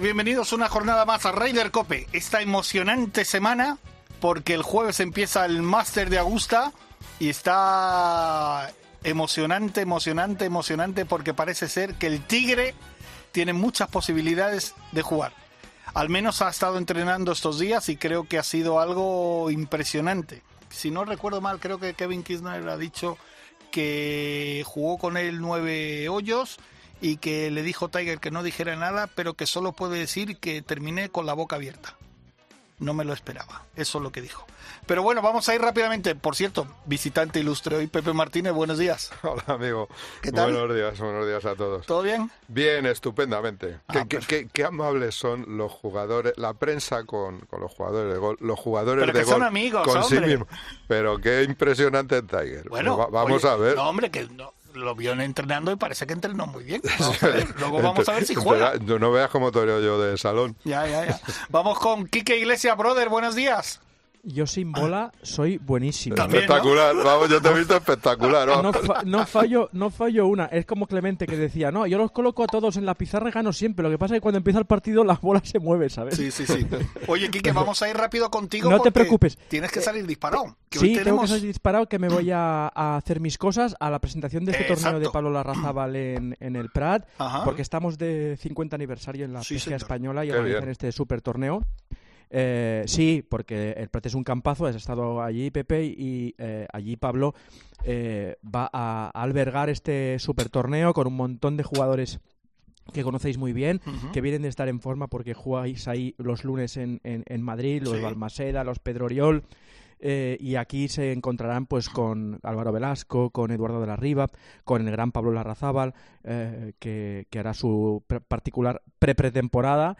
Bienvenidos una jornada más a Raider Cope. Esta emocionante semana, porque el jueves empieza el Máster de Augusta y está emocionante, emocionante, emocionante, porque parece ser que el Tigre tiene muchas posibilidades de jugar. Al menos ha estado entrenando estos días y creo que ha sido algo impresionante. Si no recuerdo mal, creo que Kevin Kirchner ha dicho que jugó con él nueve hoyos y que le dijo Tiger que no dijera nada, pero que solo puede decir que terminé con la boca abierta. No me lo esperaba, eso es lo que dijo. Pero bueno, vamos a ir rápidamente. Por cierto, visitante ilustre hoy, Pepe Martínez, buenos días. Hola, amigo. ¿Qué tal? Buenos días, buenos días a todos. ¿Todo bien? Bien, estupendamente. Ah, qué, qué- qué- qué amables son los jugadores, la prensa con, con los jugadores de gol, los jugadores Pero de que son gol amigos, con sí hombre. mismos. Pero qué impresionante Tiger. Bueno, Va- vamos oye, a ver. No, hombre, que no- lo vio entrenando y parece que entrenó muy bien. Vamos a ver, Luego vamos a ver si juega. Tú no veas cómo toreo yo de salón. Ya, ya, ya. Vamos con Quique Iglesias, brother, buenos días. Yo sin bola soy buenísimo. También, espectacular. Vamos, yo te he visto espectacular. No, fa- no fallo, no fallo una. Es como Clemente que decía, no, yo los coloco a todos en la pizarra y gano siempre. Lo que pasa es que cuando empieza el partido las bolas se mueven, ¿sabes? Sí, sí, sí. Oye, Quique, vamos a ir rápido contigo. No te preocupes. Tienes que salir disparado. que hoy Sí, tengo tenemos... que salir disparado que me voy a, a hacer mis cosas a la presentación de este torneo de. Pablo Larrazábal en, en el Prat, Ajá. porque estamos de 50 aniversario en la Sí, PGA señor. española y organizan este super torneo. Eh, sí, porque el Prat es un campazo, has estado allí Pepe y eh, allí Pablo eh, va a albergar este super torneo con un montón de jugadores que conocéis muy bien, que vienen de estar en forma porque jugáis ahí los lunes en, en- en Madrid, los Sí. Balmaseda, los Pedro Oriol, eh, y aquí se encontrarán pues con Álvaro Velasco, con Eduardo de la Riva, con el gran Pablo Larrazábal, eh, que, que hará su pre- particular pre-pretemporada,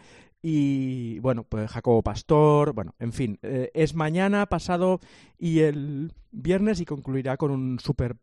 y bueno, pues Jacobo Pastor, bueno, en fin, eh, es mañana, pasado y el viernes y concluirá con un super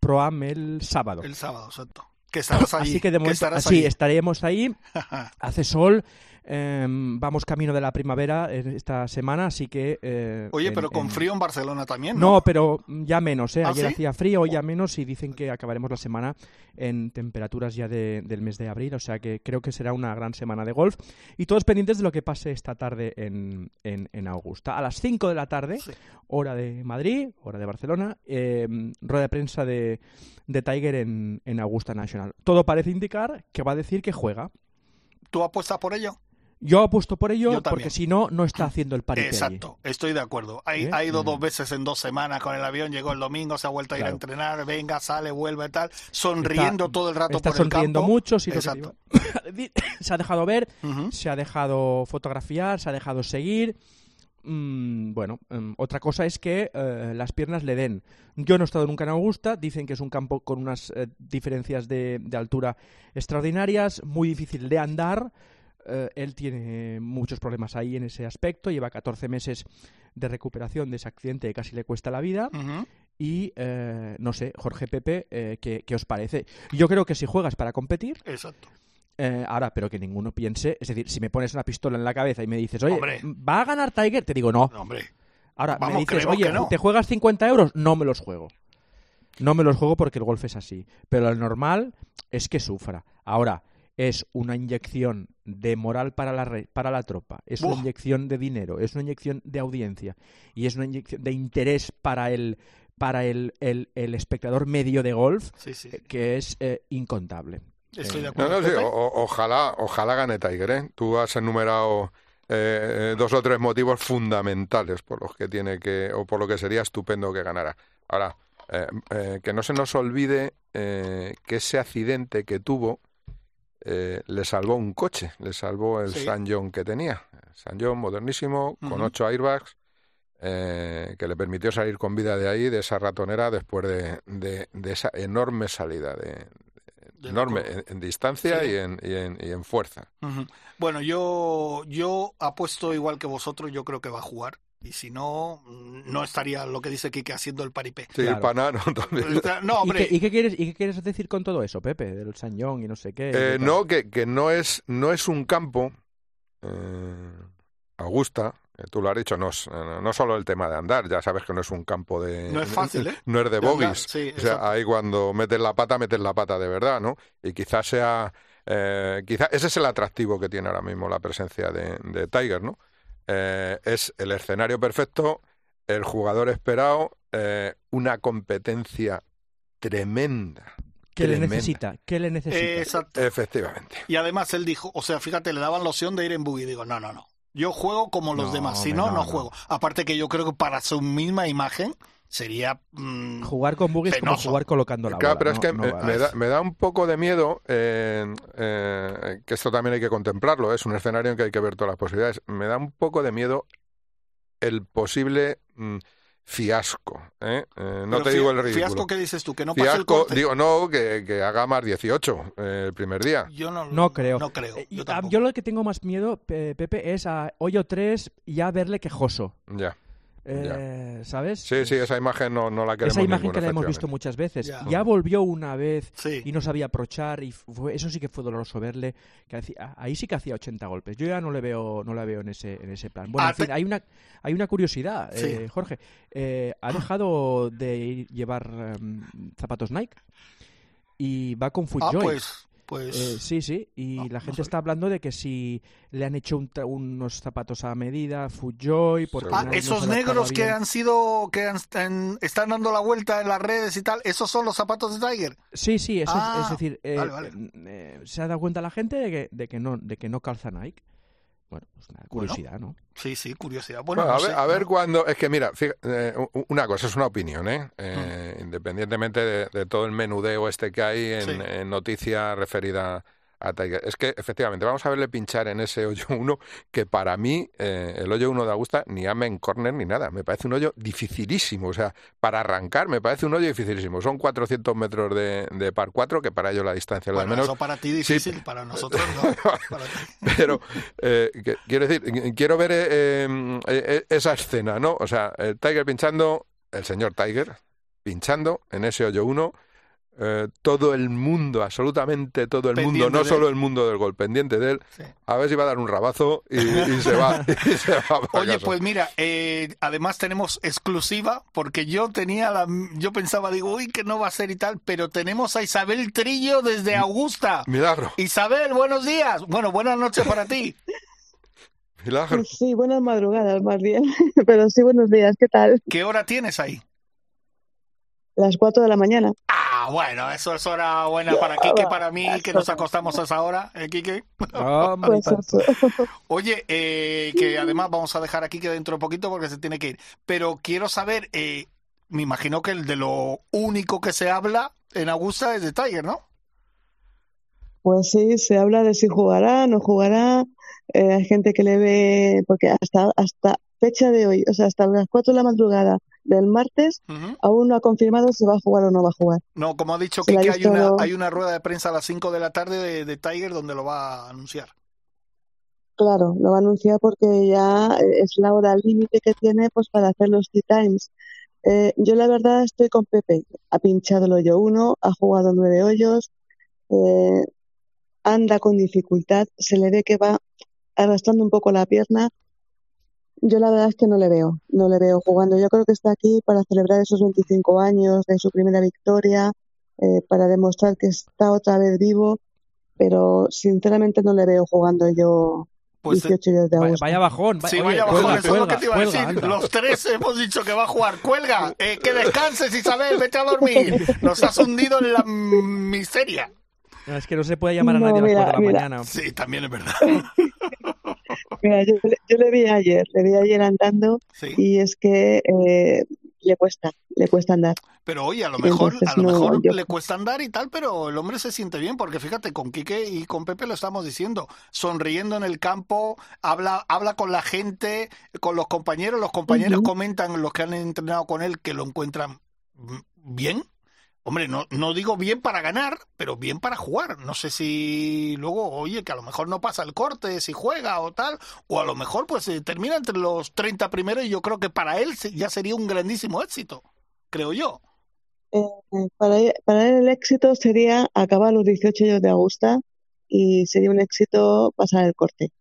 proam el sábado. El sábado, exacto. Que estarás allí. Así que de momento, estarás sí, allí. estaremos ahí. Hace sol, em, vamos camino de la primavera esta semana, así que... eh, Oye, en- pero con en- frío en Barcelona también, ¿no? No, pero ya menos, ¿eh? ¿Ah, Ayer sí? hacía frío, hoy ya menos y dicen que acabaremos la semana en temperaturas ya de- del mes de abril, o sea que creo que será una gran semana de golf. Y todos pendientes de lo que pase esta tarde en, en, en Augusta. A las 5 de la tarde, Sí. hora de Madrid, hora de Barcelona, em, rueda de prensa de, de Tiger en, en Augusta National. Todo parece indicar que va a decir que juega. ¿Tú apuestas por ello? Yo apuesto por ello porque si no, no está haciendo el allí. Exacto, estoy de acuerdo. Ha, ¿Eh? ha ido Mm. dos veces en dos semanas con el avión, llegó el domingo, se ha vuelto a ir a entrenar, venga, sale, vuelve y tal, sonriendo Está- todo el rato Está por el sonriendo campo. mucho, sí, Exacto. se ha dejado ver, se ha dejado fotografiar, se ha dejado seguir. Mm, bueno, mm, otra cosa es que eh, las piernas le den. Yo no he estado nunca en Augusta, dicen que es un campo con unas eh, diferencias de, de altura extraordinarias, muy difícil de andar. Eh, él tiene muchos problemas ahí en ese aspecto, lleva 14 meses de recuperación de ese accidente que casi le cuesta la vida. Y eh, no sé, Jorge Pepe, eh, ¿qué, qué os parece? Yo creo que si juegas para competir, Exacto. ahora, pero que ninguno piense, es decir, si me pones una pistola en la cabeza y me dices, oye, Hombre. ¿va a ganar Tiger? Te digo, no. No, hombre, Ahora Vamos, me dices, oye, no. ¿te juegas 50 euros? No me los juego. No me los juego porque el golf es así. Pero lo normal es que sufra. Ahora, es una inyección de moral para la, re- para la tropa, es Buah. una inyección de dinero, es una inyección de audiencia y es una inyección de interés para el, para el, el- el espectador medio de golf sí, sí, eh, que es eh, incontable. estoy de eh, No, acuerdo. no, sí, Pepe. o- o- ojalá, ojalá gane Tiger, ¿eh? Tú has enumerado eh, dos o tres motivos fundamentales por los que tiene que, o por lo que sería estupendo que ganara. Ahora, eh, eh, que no se nos olvide eh, que ese accidente que tuvo eh, le salvó un coche, le salvó el Sí. San John que tenía. San John modernísimo, con ocho airbags, eh, que le permitió salir con vida de ahí, de esa ratonera, después de, de- de esa enorme salida de, de enorme en, en distancia Sí. y, en, y, en, y en fuerza. Bueno, yo, yo apuesto igual que vosotros, yo creo que va a jugar. Y si no, no estaría lo que dice Kike haciendo el paripé. Sí, Claro. Panano también. No, ¿Y qué, y qué quieres, ¿Y qué quieres decir con todo eso, Pepe? Del Sañón y no sé qué. Eh, no, que, que no es no es un campo, eh, Augusta, eh, tú lo has dicho, no, es, no solo el tema de andar, ya sabes que no es un campo de... No es fácil, ¿eh? No es de De bogies. sí, o sea, exacto. ahí cuando metes la pata, metes la pata de verdad, ¿no? Y quizás sea... Eh, quizá ese es el atractivo que tiene ahora mismo la presencia de, de Tiger, ¿no? Eh, es el escenario perfecto, el jugador esperado, eh, una competencia tremenda. ¿Qué le necesita? ¿Qué le necesita? exacto. Efectivamente. Y además él dijo, o sea, fíjate, le daban la opción de ir en buggy. Digo, no, no, no. Yo juego como los No, demás. Si no, no. juego. Aparte que yo creo que para su misma imagen sería... mm, Jugar con buggy es como jugar colocando la Claro, bola. pero es no- que no me, da, me da un poco de miedo, eh, eh, que esto también hay que contemplarlo, es un escenario en que hay que ver todas las posibilidades. Me da un poco de miedo el posible mm, fiasco. ¿eh? Eh, no pero te digo el ridículo. Fiasco, ¿qué dices tú? Que no pase el Fiasco, corte. digo, no, que, que haga más 18 eh, el primer día. Yo no, No creo. No creo. Yo lo que tengo más miedo, Pe- Pepe, es a Hoyo 3 ya verle quejoso. Ya. Eh, ¿Sabes? Sí, sí, esa imagen no, no la queremos Esa imagen que la hemos visto efectivamente. muchas veces. Ya. Ya volvió una vez Sí. y no sabía aprochar y fue, eso sí que fue doloroso verle. Que hacía- ahí sí que hacía 80 golpes. Yo ya no le veo, no la veo en ese, en ese plan. Bueno, Ah, en fin, te- hay una, hay una curiosidad, Sí. eh, Jorge. Eh, ha dejado de ir- llevar em, zapatos Nike y va con Ah, FootJoy. pues... pues Eh, sí, sí, y No, la gente está hablando de que si le han hecho un tra- unos zapatos a medida, FootJoy, porque Ah, no- esos negros que han sido, que han- en- están dando la vuelta en las redes y tal, esos son los zapatos de Tiger. Sí, sí, eso es- Ah, es decir, eh, vale, vale. eh, se ha dado cuenta la gente de que, de que no, de que no calza Nike. Bueno, pues una curiosidad, ¿no? Sí, sí, curiosidad. Bueno, Bueno, no a ver, sé, a ver ¿no? cuándo. Es que mira, fija- eh, una cosa es una opinión, ¿eh? Eh, Independientemente de, de todo el menudeo este que hay en, Sí. en noticia referida a Tiger. Es que efectivamente, vamos a verle pinchar en ese hoyo 1, que para mí, eh, el hoyo 1 de Augusta, ni amen corner ni nada. Me parece un hoyo dificilísimo. O sea, para arrancar, me parece un hoyo dificilísimo. Son 400 metros de, de par 4, que para ello la distancia, lo de Bueno, menos. eso para ti difícil, para nosotros no. Para. Pero eh, que- quiero decir, eh, quiero ver eh, esa escena, ¿no? O sea, el Tiger pinchando, el señor Tiger pinchando en ese hoyo 1, eh, todo el mundo, absolutamente todo el mundo, no solo el mundo del gol, pendiente de él, Sí. a ver si va a dar un rabazo y, y se va. y se va para Oye, pues mira, eh, además tenemos exclusiva, porque yo tenía la, yo pensaba, digo, uy, que no va a ser y tal, pero tenemos a Isabel Trillo desde Augusta. Milagro, Isabel, buenos días. Bueno, buenas noches para ti. milagro. Sí, buenas madrugadas más bien, pero sí, buenos días, ¿qué tal? ¿Qué hora tienes ahí? Las 4 de la mañana. Ah, bueno, eso es hora buena para Quique, para mí, que nos acostamos a esa hora, ¿eh, Quique? Pues. Oye, eh, que además vamos a dejar aquí que dentro de poquito porque se tiene que ir. Pero quiero saber, eh, me imagino que el de lo único que se habla en Augusta es de Tiger, ¿no? Pues sí, se habla de si jugará, no jugará. eh, hay gente que le ve, porque hasta, hasta fecha de hoy, o sea, hasta las 4 de la madrugada del martes, aún no ha confirmado si va a jugar o no va a jugar. No, como ha dicho Quique, hay una, hay una rueda de prensa a las 5 de la tarde de, de Tiger donde lo va a anunciar. Claro, lo va a anunciar porque ya es la hora límite que tiene pues para hacer los tea times. Eh, yo la verdad estoy con Pepe. Ha pinchado el hoyo 1, ha jugado nueve hoyos, eh, anda con dificultad, se le ve que va arrastrando un poco la pierna. Yo la verdad es que no le veo, no le veo jugando. Yo creo que está aquí para celebrar esos 25 años de su primera victoria, eh, para demostrar que está otra vez vivo, pero sinceramente no le veo jugando yo Pues eh, 18 días de Vaya, agosto. vaya bajón. sí, Oye, vaya cuelga, bajón, eso es lo que te iba a decir. anda. Los tres hemos dicho que va a jugar. ¡Cuelga! Eh, ¡Que descanses, Isabel! ¡Vete a dormir! Nos has hundido en la miseria. No, Es que no se puede llamar a No, nadie a las mira, 4 de la mira. mañana. Sí, también es verdad. Mira, yo, le- yo le vi ayer, le vi ayer andando Sí. y es que eh, le cuesta, le cuesta andar. Pero oye, a lo mejor, Entonces, a lo no, mejor yo- le cuesta andar y tal, pero el hombre se siente bien, porque fíjate, con Quique y con Pepe lo estamos diciendo, sonriendo en el campo, habla, habla con la gente, con los compañeros, los compañeros comentan los que han entrenado con él que lo encuentran bien. Hombre, no, no digo bien para ganar, pero bien para jugar. No sé si luego, oye, que a lo mejor no pasa el corte si juega o tal, o a lo mejor pues eh, termina entre los 30 primeros y yo creo que para él ya sería un grandísimo éxito, creo yo. Eh, para, él, para él el éxito sería acabar los 18 hoyos de Augusta y sería un éxito pasar el corte,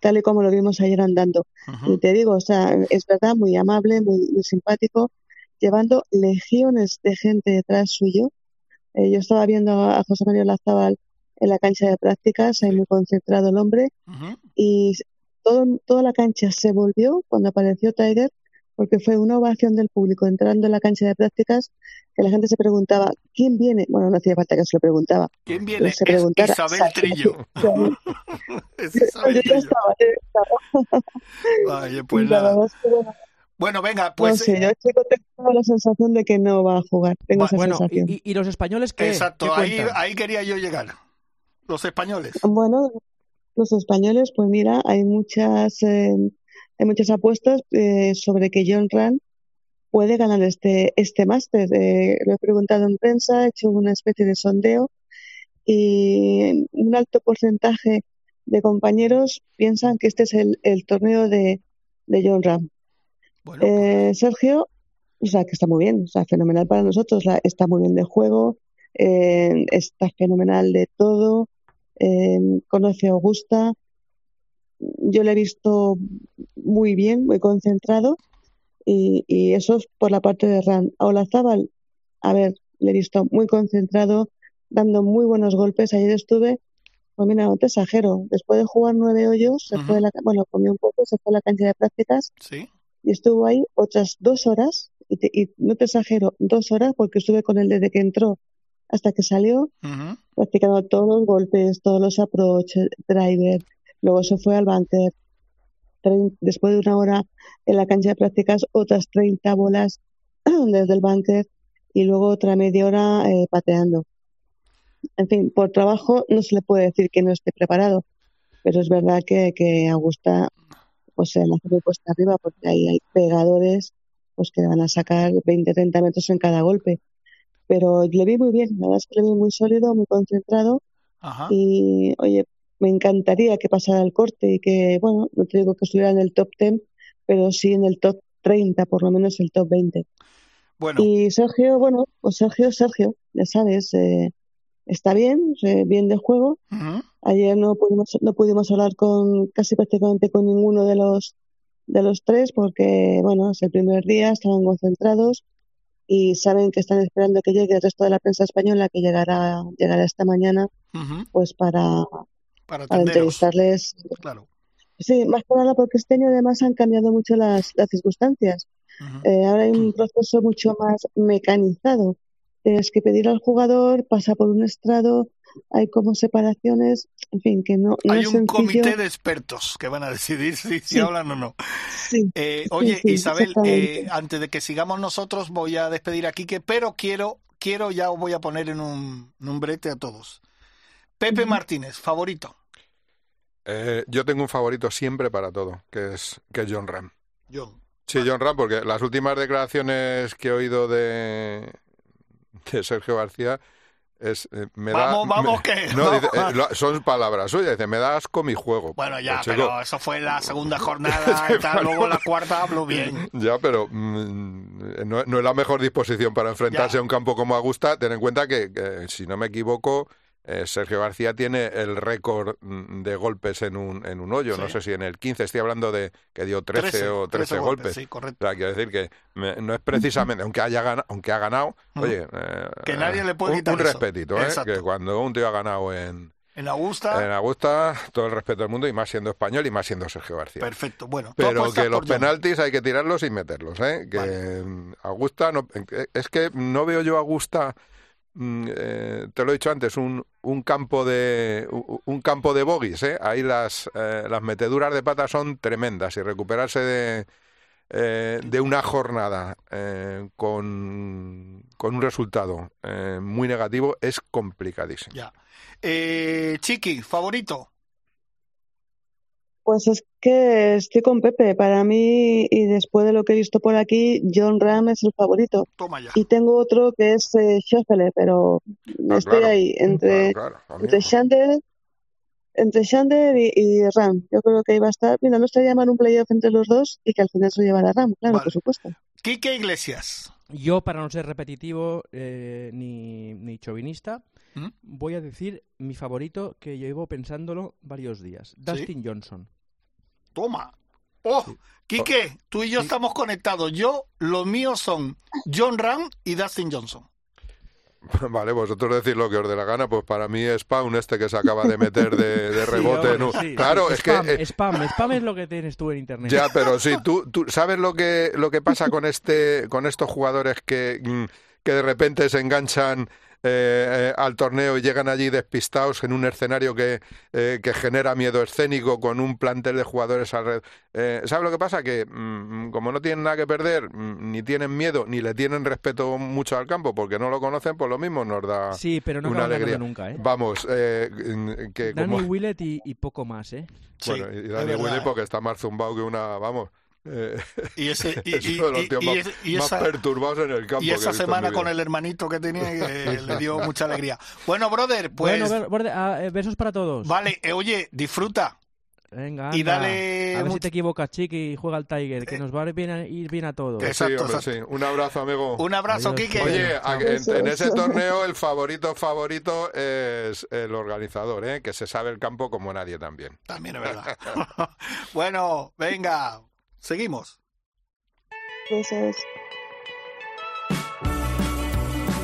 tal y como lo vimos ayer andando. Y te digo, o sea, es verdad, muy amable, muy, muy simpático, llevando legiones de gente detrás suyo. Eh, yo estaba viendo a José María Lazábal en la cancha de prácticas, ahí muy concentrado el hombre, y todo, toda la cancha se volvió cuando apareció Tiger, porque fue una ovación del público entrando en la cancha de prácticas, que la gente se preguntaba, ¿quién viene? Bueno, no hacía falta que se lo preguntaba. ¿Quién viene? se Es preguntara, Isabel. Trillo. Es Yo ya estaba, yo ya estaba. Pues nada. Bueno, venga, no pues sé, yo chico tengo la sensación de que no va a jugar. Tengo Va- esa Bueno, sensación. y, y- los españoles qué? exacto, ¿Qué ahí, ahí quería yo llegar. Los españoles. Bueno, los españoles, pues mira, hay muchas, eh, hay muchas apuestas eh, sobre que John Ram puede ganar este, este máster. Eh, lo he preguntado en prensa, he hecho una especie de sondeo y un alto porcentaje de compañeros piensan que este es el, el torneo de, de John Ram. Bueno, pues, Eh, Sergio, o sea, que está muy bien, o sea, fenomenal para nosotros, la- está muy bien de juego, eh, está fenomenal de todo, eh, conoce a Augusta, yo le he visto muy bien, muy concentrado, y, y eso es por la parte de Ran. A Olazábal, a ver, le he visto muy concentrado, dando muy buenos golpes. Ayer estuve, pues mira, no te exagero, después de jugar nueve hoyos, se fue la, bueno, comió un poco, se fue a la cancha de prácticas sí. Y estuvo ahí otras dos horas, y, te- y no te exagero, dos horas, porque estuve con él desde que entró hasta que salió, practicando todos los golpes, todos los approach, el driver, luego se fue al trein- después de una hora en la cancha de prácticas, otras 30 bolas desde el bunker y luego otra media hora eh, pateando. En fin, por trabajo no se le puede decir que no esté preparado, pero es verdad que, que Augusta pues se la hace muy cuesta arriba porque ahí hay pegadores pues que van a sacar 20, 30 metros en cada golpe. Pero le vi muy bien, la verdad es que le vi muy sólido, muy concentrado Ajá. y oye, me encantaría que pasara el corte y que, bueno, no te digo que estuviera en el top 10, pero sí en el top 30, por lo menos el top 20. Bueno, Y Sergio, bueno, pues Sergio, Sergio, ya sabes, eh, está bien, bien de juego. Ayer no pudimos, no pudimos hablar con casi prácticamente con ninguno de los de los tres porque, bueno, es el primer día, estaban concentrados y saben que están esperando que llegue el resto de la prensa española que llegará, llegará esta mañana, pues para, para entrevistarles. Claro. Sí, más que nada porque este año además han cambiado mucho las, las circunstancias. Eh, ahora hay un proceso mucho más mecanizado. Tienes que pedir al jugador, pasa por un estrado, hay como separaciones, en fin, que no, no Hay es un sencillo. comité de expertos que van a decidir si, si Sí. hablan o no. Sí, Eh, oye, sí, Isabel, eh, antes de que sigamos nosotros, voy a despedir a Quique, pero quiero, quiero ya os voy a poner en un, en un brete a todos. Pepe. Martínez, favorito. Eh, yo tengo un favorito siempre para todo, que es, que es John Ram. John. Sí, John Ram, porque las últimas declaraciones que he oído de, de Sergio García es eh, me da- Vamos, me- que- no, dice, eh, lo- son palabras suyas, dice, me da asco mi juego. Bueno, ya, Pues, chico, pero eso fue la segunda jornada y tal, luego la cuarta habló bien. Ya, pero mm, no, no es la mejor disposición para enfrentarse Ya. a un campo como Augusta. Ten en cuenta que, que, si no me equivoco, eh, Sergio García tiene el récord mm, de golpes en un, en un hoyo. No Sí. sé si en el 15, estoy hablando de que dio 13, o 13, golpes. Sí, O correcto. sea, quiero decir que me- no es precisamente, aunque haya ganado, aunque ha ganado, oye, eh, Que nadie le puede un, quitar un eso. respetito, ¿eh? Que cuando un tío ha ganado en, En Augusta, en Augusta, todo el respeto del mundo y más siendo español y más siendo Sergio García. perfecto. Bueno, Pero que los penaltis hay que tirarlos y meterlos, ¿eh? Que Vale. Augusta no, es que no veo yo a Augusta, eh, te lo he dicho antes, un, un campo de un campo de bogies, ¿eh? Ahí las eh, las meteduras de pata son tremendas y recuperarse de eh, de una jornada eh, con, con un resultado muy negativo es complicadísimo. Ya. Chiqui, favorito. Pues es que estoy con Pepe. Para mí, y después de lo que he visto por aquí, John Ram es el favorito. Toma ya. Y tengo otro que es eh, pero estoy claro. ahí entre, Claro, claro, entre. Shander, entre Shander y, y Ram. Yo creo que iba a estar. Mira, no estaría mal un playoff entre los dos y que al final se lo llevara Ram, claro, Vale. por supuesto. Quique Iglesias. Yo, para no ser repetitivo eh, ni, ni chauvinista, ¿Mm? voy a decir mi favorito que llevo pensándolo varios días. Dustin Johnson. Toma. Oh. Quique, tú y yo estamos conectados. Yo, los míos son John Ram y Dustin Johnson. Vale, vosotros decís lo que os dé la gana, pues para mí es Spawn este que se acaba de meter de, rebote. hombre, sí. Claro, es que... Spam, eh, spam, spam es lo que tienes tú en internet. Ya, pero sí, tú, tú sabes lo que, lo que pasa con este, con estos jugadores que, que de repente se enganchan eh, eh, al torneo y llegan allí despistados en un escenario que, eh, que genera miedo escénico con un plantel de jugadores alrededor. Eh, ¿Sabes lo que pasa? Que mm, como no tienen nada que perder, mm, ni tienen miedo, ni le tienen respeto mucho al campo porque no lo conocen, pues lo mismo nos da Sí, pero no una alegría. nunca, ¿eh? Vamos, eh, mm, que Danny como... Willett y, y poco más, ¿eh? Sí, Bueno, y verdad. Willy porque está más zumbado que una... Vamos... eh, Y ese y, es y- uno de los tíos y más, esa, perturbados en el campo. y esa semana con el hermanito que tenía que le dio mucha alegría. Bueno, brother, pues Bueno, borde- ah, eh, besos para todos. vale, eh, oye, disfruta. Venga, y dale A ver si te equivocas, Chiqui, y juega al Tiger, que nos va a ir bien a, ir bien a todos. Eh, Sí, hombre, exacto. sí. Un abrazo, amigo. Un abrazo, Adiós. Quique. Oye, en, en ese torneo el favorito favorito es el organizador, ¿eh? que se sabe el campo como nadie también. También es verdad. bueno, venga, seguimos.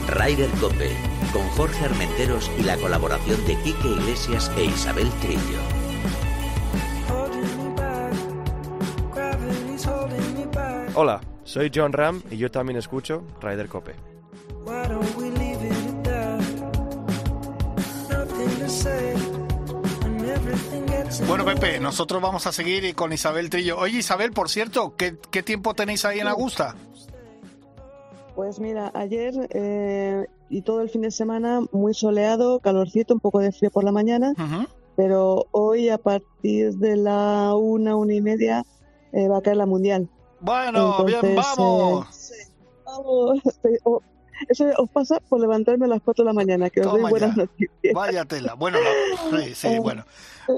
Ryder Cope, con Jorge Armenteros y la colaboración de Quique Iglesias e Isabel Trillo. Hola, soy John Ram y yo también escucho Ryder Cope. Bueno, Pepe, nosotros vamos a seguir con Isabel Trillo. Oye, Isabel, por cierto, ¿qué, qué tiempo tenéis ahí en Augusta? Pues mira, ayer eh, y todo el fin de semana muy soleado, calorcito, un poco de frío por la mañana, pero hoy a partir de la una, una y media eh, va a caer la mundial. Bueno, bien, vamos. eh, sí, vamos. Eso os pasa por levantarme a las 4 de la mañana, que os doy buenas ya. noticias. Vaya tela. Bueno, no, sí, sí, bueno.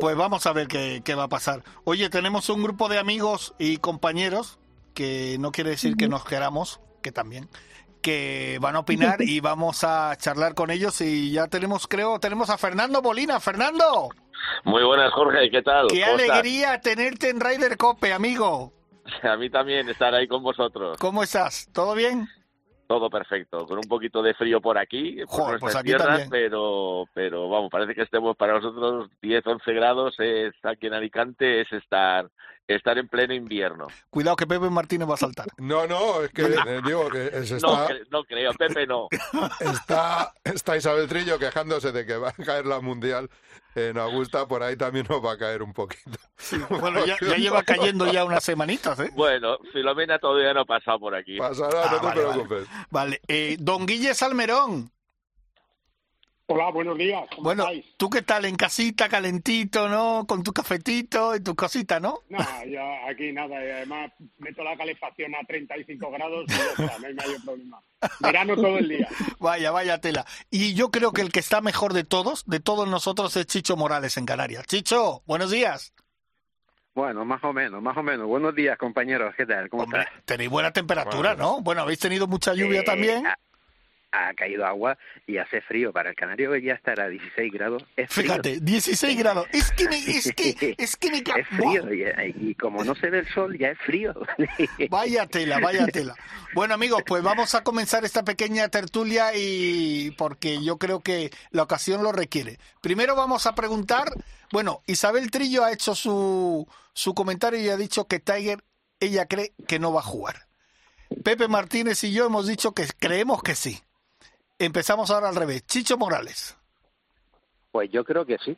Pues vamos a ver qué, qué va a pasar. Oye, tenemos un grupo de amigos y compañeros, que no quiere decir que nos queramos, que también, que van a opinar y vamos a charlar con ellos y ya tenemos, creo, tenemos a Fernando Molina. Fernando, Muy buenas, Jorge, ¿qué tal? qué ¿Cómo estás? alegría tenerte en Ryder Cope, amigo. A mí también estar ahí con vosotros. ¿Cómo estás? ¿Todo bien? Todo perfecto, con un poquito de frío por aquí, por Joder, nuestras pues aquí tierras, también. pero pero vamos, parece que estemos para nosotros 10, 11 grados es aquí en Alicante es estar estar en pleno invierno. Cuidado que Pepe Martínez va a saltar. No, no, es que eh, digo que se No, está, cre- no creo, Pepe no. está, está Isabel Trillo quejándose de que va a caer la mundial en Augusta, por ahí también nos va a caer un poquito. Bueno, ya, ya lleva cayendo ya unas semanitas, ¿eh? Bueno, Filomena todavía no ha pasado por aquí. Pasará, Ah, no te vale, vale. preocupes. Vale, eh, don Guille Salmerón. Hola, buenos días. ¿Cómo Bueno, estáis? tú qué tal en casita, calentito, ¿no? Con tu cafetito y tus cositas, ¿no? No, yo aquí nada, y además meto la calefacción a 35 grados y ya está, no hay mayor problema. Verano todo el día. Vaya, vaya tela. Y yo creo que el que está mejor de todos, de todos nosotros, es Chicho Morales en Canarias. Chicho, buenos días. Bueno, más o menos, más o menos. Buenos días, compañeros. ¿Qué tal? ¿Cómo Hombre, estás? tenéis buena temperatura, Bueno. ¿no? Bueno, habéis tenido mucha lluvia Eh, también. Ha, caído agua y hace frío. Para el canario ya estará a 16 grados. Es frío. Fíjate, 16 grados. Es que me, es que, es que me Es frío. Y, y como no se ve el sol, ya es frío. Vaya tela, vaya tela. Bueno amigos, pues vamos a comenzar esta pequeña tertulia y porque yo creo que la ocasión lo requiere. Primero vamos a preguntar, bueno, Isabel Trillo ha hecho su, su comentario y ha dicho que Tiger, ella cree que no va a jugar. Pepe Martínez y yo hemos dicho que creemos que sí. Empezamos ahora al revés. Chicho Morales. Pues yo creo que sí.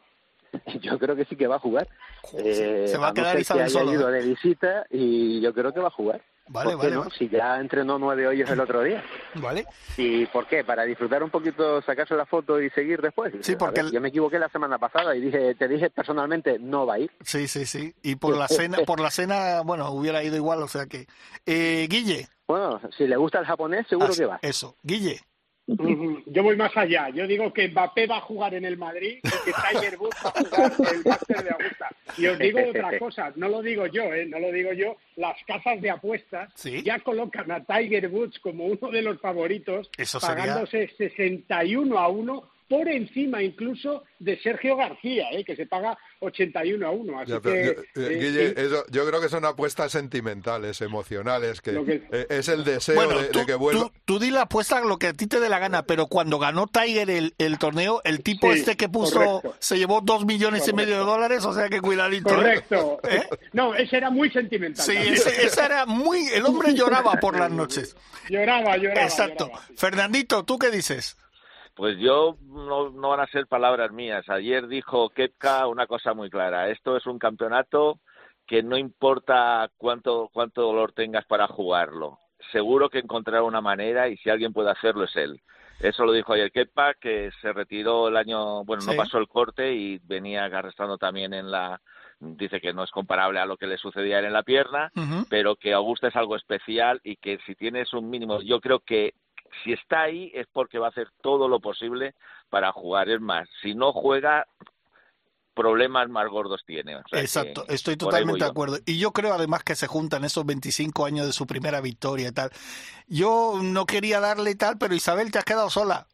Yo creo que sí que va a jugar. Eh, se va a quedar Isabel que haya solo. ido ¿eh? de visita y yo creo que va a jugar. Vale, ¿Por qué vale, no? vale. Si ya entrenó nueve hoyos el otro día. Vale. ¿Y por qué? ¿Para disfrutar un poquito, sacarse la foto y seguir después? Sí, porque ver, el- Yo me equivoqué la semana pasada y dije, te dije personalmente, no va a ir. Sí, sí, sí. Y por la cena, por la cena, bueno, hubiera ido igual, o sea que. Eh, Guille. Bueno, si le gusta el japonés, seguro Ah, que va. Eso. Guille. Yo voy más allá. Yo digo que Mbappé va a jugar en el Madrid y que Tiger Woods va a jugar el Máster de Augusta. Y os digo otra cosa, no lo digo yo, ¿eh? no lo digo yo. Las casas de apuestas Sí. ya colocan a Tiger Woods como uno de los favoritos, Eso sería- pagándose 61 a 1 por encima incluso de Sergio García, ¿eh? que se paga 81 a 1. Así Ya, pero que, yo, eh, eh, Guille, sí, eso- yo creo que son apuestas sentimentales, emocionales, que, eh, es el deseo Bueno, de, tú, de que vuelva. tú, tú di la apuesta lo que a ti te dé la gana, pero cuando ganó Tiger el, el torneo, el tipo Sí, este que puso correcto. se llevó dos millones y medio de dólares, o sea que cuidadito. correcto. ¿Eh? No, ese era muy sentimental. Sí, ese, ese era muy. El hombre lloraba por las noches. Lloraba, lloraba. Exacto. lloraba, sí. Fernandito, ¿tú qué dices? Pues yo no, no van a ser palabras mías. Ayer dijo Kepka una cosa muy clara. Esto es un campeonato que no importa cuánto, cuánto dolor tengas para jugarlo. Seguro que encontrará una manera y si alguien puede hacerlo es él. Eso lo dijo ayer Kepa, que se retiró el año, bueno, no Sí. pasó el corte y venía arrastrando también en la, dice que no es comparable a lo que le sucedía en la pierna, pero que Augusta es algo especial y que si tienes un mínimo, yo creo que si está ahí es porque va a hacer todo lo posible para jugar. Es más, si no juega, problemas más gordos tiene. O sea que Exacto, estoy totalmente de acuerdo. Y yo creo además que se juntan esos 25 años de su primera victoria y tal. Yo no quería darle tal, pero Isabel, te has quedado sola.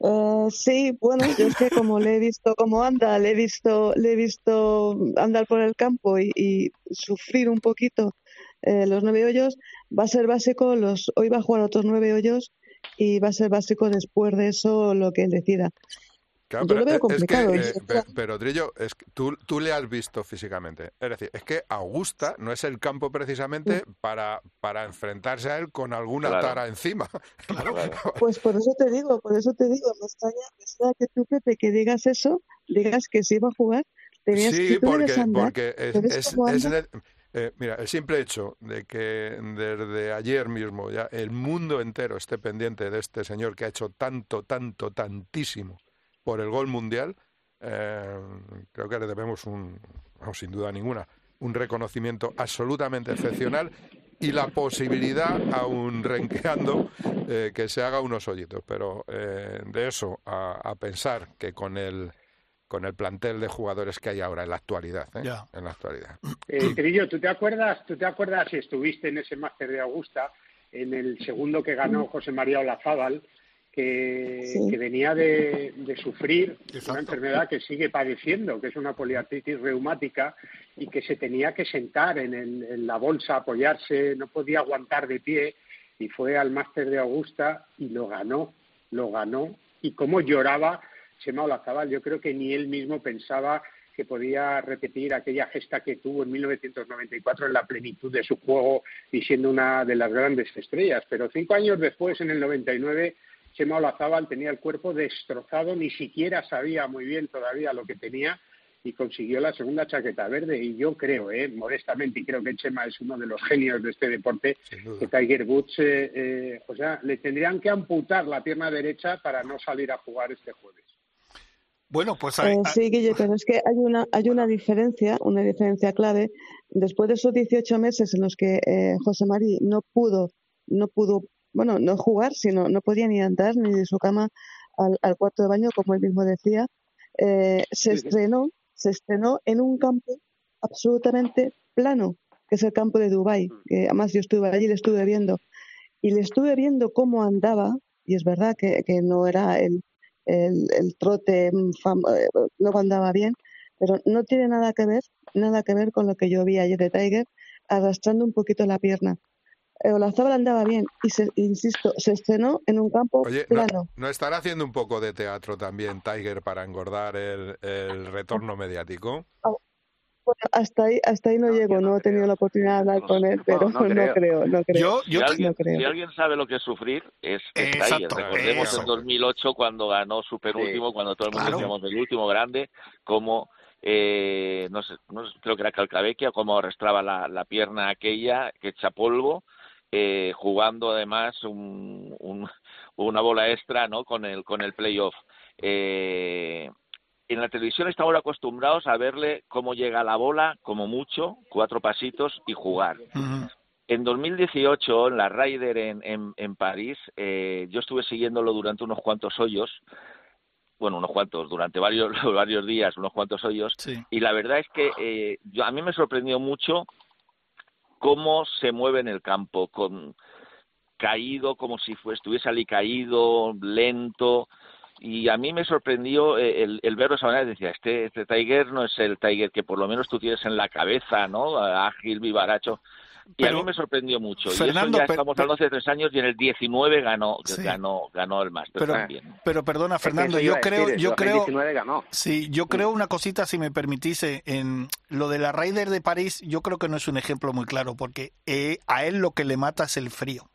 Eh, sí, bueno, yo es que como le he visto cómo anda, le he visto, le he visto andar por el campo y, y sufrir un poquito eh, los nueve hoyos, va a ser básico, los, hoy va a jugar otros nueve hoyos y va a ser básico después de eso lo que él decida. Claro, Yo pero lo veo complicado, Es ¿eh? que, eh, pero, Trillo, es que tú, tú le has visto físicamente. Es decir, es que Augusta no es el campo precisamente para, para enfrentarse a él con alguna Claro. tara encima. Claro. Pues por eso te digo, por eso te digo, me extraña, me extraña que tú, Pepe, que digas eso, digas que sí va a jugar, tenías Sí, porque, andar, porque es, ¿sabes es- es eh, mira, el simple hecho de que desde ayer mismo ya el mundo entero esté pendiente de este señor que ha hecho tanto, tanto, tantísimo por el gol mundial, eh, creo que le debemos un, sin duda ninguna, un reconocimiento absolutamente excepcional y la posibilidad, aún renqueando, eh, que se haga unos hoyitos. Pero eh, de eso a, a pensar que con el con el plantel de jugadores que hay ahora en la actualidad, ¿eh? En la actualidad. Eh, Trillo, ¿tú te acuerdas, tú te acuerdas si estuviste en ese máster de Augusta, en el segundo que ganó José María Olazábal, que, Sí. que venía de, de sufrir Exacto. una enfermedad que sigue padeciendo, que es una poliartritis reumática, y que se tenía que sentar en, el- en la bolsa, apoyarse, no podía aguantar de pie, y fue al máster de Augusta y lo ganó, lo ganó, y cómo lloraba Chema Olazábal, yo creo que ni él mismo pensaba que podía repetir aquella gesta que tuvo en 1994 en la plenitud de su juego y siendo una de las grandes estrellas. Pero cinco años después, en el 99, Chema Olazábal tenía el cuerpo destrozado, ni siquiera sabía muy bien todavía lo que tenía y consiguió la segunda chaqueta verde. Y yo creo, eh, modestamente, y creo que Chema es uno de los genios de este deporte, que Tiger Woods, eh, eh, o sea, le tendrían que amputar la pierna derecha para no salir a jugar este jueves. Bueno, pues hay, Eh, sí, Guille, pero es que hay una, hay una diferencia, una diferencia clave. Después de esos 18 meses en los que eh, José Mari no pudo, no pudo, bueno, no jugar, sino no podía ni andar ni de su cama al, al cuarto de baño, como él mismo decía, eh, se estrenó, se estrenó en un campo absolutamente plano, que es el campo de Dubái. Que además yo estuve allí, le estuve viendo y le estuve viendo cómo andaba y es verdad que, que no era el, el, el trote mm, eh, no andaba bien, pero no tiene nada que ver, nada que ver con lo que yo vi ayer de Tiger arrastrando un poquito la pierna. Eh, Olazábal andaba bien y se, insisto, se estrenó en un campo Oye, ¿no, plano. no estará haciendo un poco de teatro también Tiger para engordar el, el retorno mediático? Bueno, hasta ahí, hasta ahí no, No, llego, no no he tenido creo. la oportunidad de hablar No, con él, pero no no, creo. creo, no creo. yo, Si yo alguien, no creo. si alguien sabe lo que es sufrir, es, Exacto, Tiger. Recordemos eso. en 2008 cuando ganó su penúltimo, cuando todo el mundo Claro. decíamos el último grande, como eh, no, sé, no sé, creo que era Calcabequia, cómo arrastraba la, la pierna aquella, que echa polvo, eh, jugando además un, un, una bola extra ¿no? con el, con el playoff. Eh, en la televisión estamos acostumbrados a verle cómo llega la bola, como mucho, cuatro pasitos y jugar. En 2018, en la Ryder en, en, en París, eh, yo estuve siguiéndolo durante unos cuantos hoyos, bueno, unos cuantos, durante varios, varios días, unos cuantos hoyos, Sí. y la verdad es que eh, yo, a mí me sorprendió mucho cómo se mueve en el campo, con caído, como si fue, estuviese ali caído, lento, y a mí me sorprendió eh, el, el verlo de esa manera, decía, este, este Tiger no es el Tiger que por lo menos tú tienes en la cabeza, ¿no? Ágil, vivaracho. Y Pero, a mí me sorprendió mucho. Fernando, y eso ya pero- estamos hablando de tres años y en el 19 ganó, Sí. ganó, ganó el Máster Pero, también. pero perdona, Fernando, yo creo, decir, yo el creo, 2019 ganó. sí, yo creo una cosita, si me permitís, eh, en lo de la Ryder de París, yo creo que no es un ejemplo muy claro, porque eh, a él lo que le mata es el frío.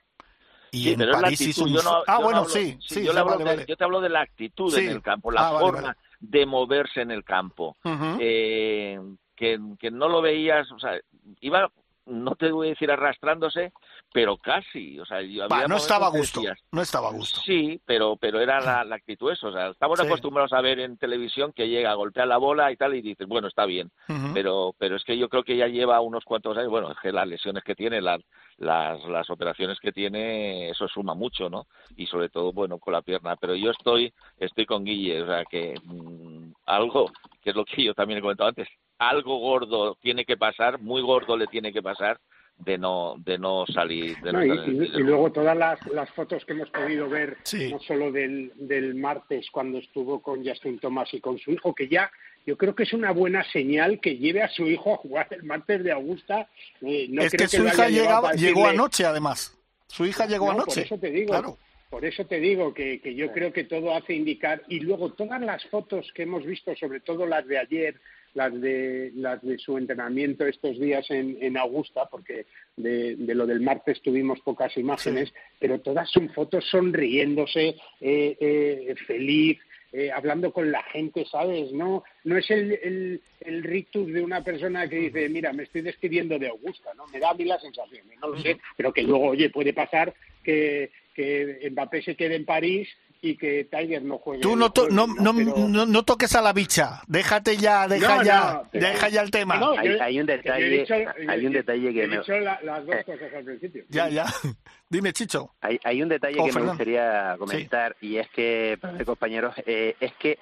Y Sí, en pero es la París hizo actitud. un... Yo, no, ah, yo no bueno, hablo- sí, sí, yo, sí, vale, de- vale. yo te hablo de la actitud en el campo, la Ah, forma vale. de moverse en el campo. Ujú. eh, que, que no lo veías, o sea, iba, no te voy a decir arrastrándose, pero casi, o sea, yo había no estaba a gusto, decías, no estaba a gusto. Sí, pero pero era la, la actitud eso, o sea, estamos Sí. acostumbrados a ver en televisión que llega, golpea la bola y tal y dices, bueno, está bien, pero pero es que yo creo que ya lleva unos cuantos años, bueno, es que las lesiones que tiene, las las las operaciones que tiene, eso suma mucho, ¿no? Y sobre todo, bueno, con la pierna, pero yo estoy estoy con Guille, o sea, que mm, algo, que es lo que yo también he comentado antes, algo gordo tiene que pasar, muy gordo le tiene que pasar de no de no salir de no No, y, el y- y luego todas las, las fotos que hemos podido ver, Sí. no solo del, del martes cuando estuvo con Justin Thomas y con su hijo, que ya yo creo que es una buena señal que lleve a su hijo a jugar el martes de Augusta. Eh, no es creo que su lo hija llegaba, para llegó decirle, anoche, además. Su hija llegó No, anoche. Por eso te digo, Claro. por eso te digo que, que yo creo que todo hace indicar y luego todas las fotos que hemos visto, sobre todo las de ayer, las de las de su entrenamiento estos días en, en Augusta, porque de, de lo del martes tuvimos pocas imágenes, pero todas son fotos sonriéndose, eh, eh, feliz. eh, hablando con la gente, ¿sabes? No, no es el, el, el rictus de una persona que dice, mira, me estoy despidiendo de Augusta, ¿no? Me da a mí la sensación, no lo sé, pero que luego, oye, puede pasar que, que Mbappé se quede en París y que Tiger no juegue. Tú no, to- no, no, Pero- no, no toques a la bicha. Déjate ya, deja No, ya, no, pero- deja ya el tema. No, Hay- hay un detalle- dicho- hay un detalle que he me- dicho la- las dos cosas al principio. Ya, ya. Dime, Chicho. Hay, hay un detalle Oh, que Fernando. me gustaría comentar y es que, compañeros, eh, es que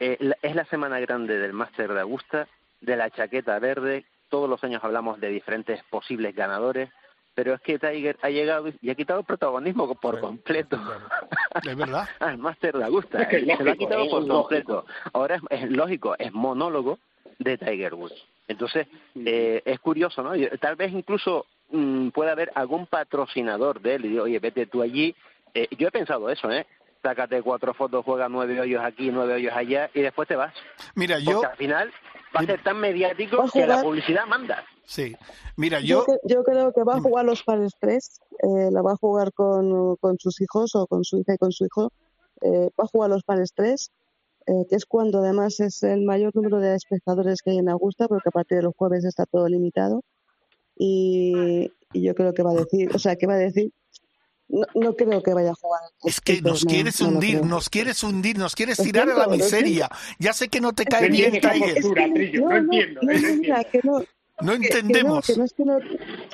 eh, la- es la semana grande del Máster de Augusta, de la chaqueta verde. Todos los años hablamos de diferentes posibles ganadores, pero es que Tiger ha llegado y ha quitado el protagonismo por completo Es verdad. al. Es que es Se lo ha quitado por lógico. completo. Ahora es, es lógico, es monólogo de Tiger Woods. Entonces, eh, es curioso, ¿no? Yo- Tal vez incluso mm, pueda haber algún patrocinador de él y digo, oye, vete tú allí. Eh, yo he pensado eso, ¿eh? Sácate cuatro fotos, juega nueve hoyos aquí, nueve hoyos allá y después te vas. Mira, yo, Porque al final va a ser tan mediático a que la publicidad manda. Sí. Mira, Yo, yo, cre- yo creo que va a jugar los pares 3, eh, la va a jugar con, con sus hijos o con su hija y con su hijo. Eh, va a jugar los pares 3, eh, que es cuando además es el mayor número de espectadores que hay en Augusta, porque a partir de los jueves está todo limitado. Y, y yo creo que va a decir, o sea, que va a decir, no, no creo que vaya a jugar. es que nos no, quieres no hundir, nos quieres hundir, nos quieres tirar a la miseria. Ya sé que no te cae bien, Tiger. no entiendo, No, no, no mira, que no, No que entendemos. no, que no es que no,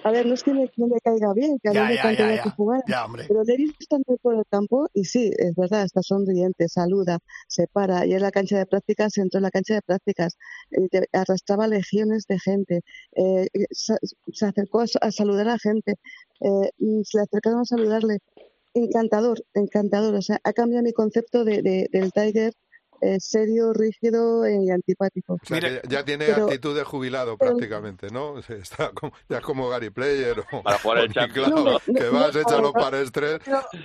a ver, no es que me- no le caiga bien, que a mí me encantaría que jugara. Ya. Pero le he visto andar por el campo y sí, es verdad, está sonriente, saluda, se para. Y en la cancha de prácticas, entró en la cancha de prácticas, eh, te- arrastraba legiones de gente, eh, se, se acercó a, a saludar a gente, eh, y se le acercaron a saludarle. Encantador, encantador. O sea, ha cambiado mi concepto de, de- del Tiger eh, serio, rígido y antipático. O sea, Mira, ya tiene pero- actitud de jubilado prácticamente, ¿no? Está como, ya es como Gary Player o, Para jugar o el Champions. No, que no, vas, no, y Para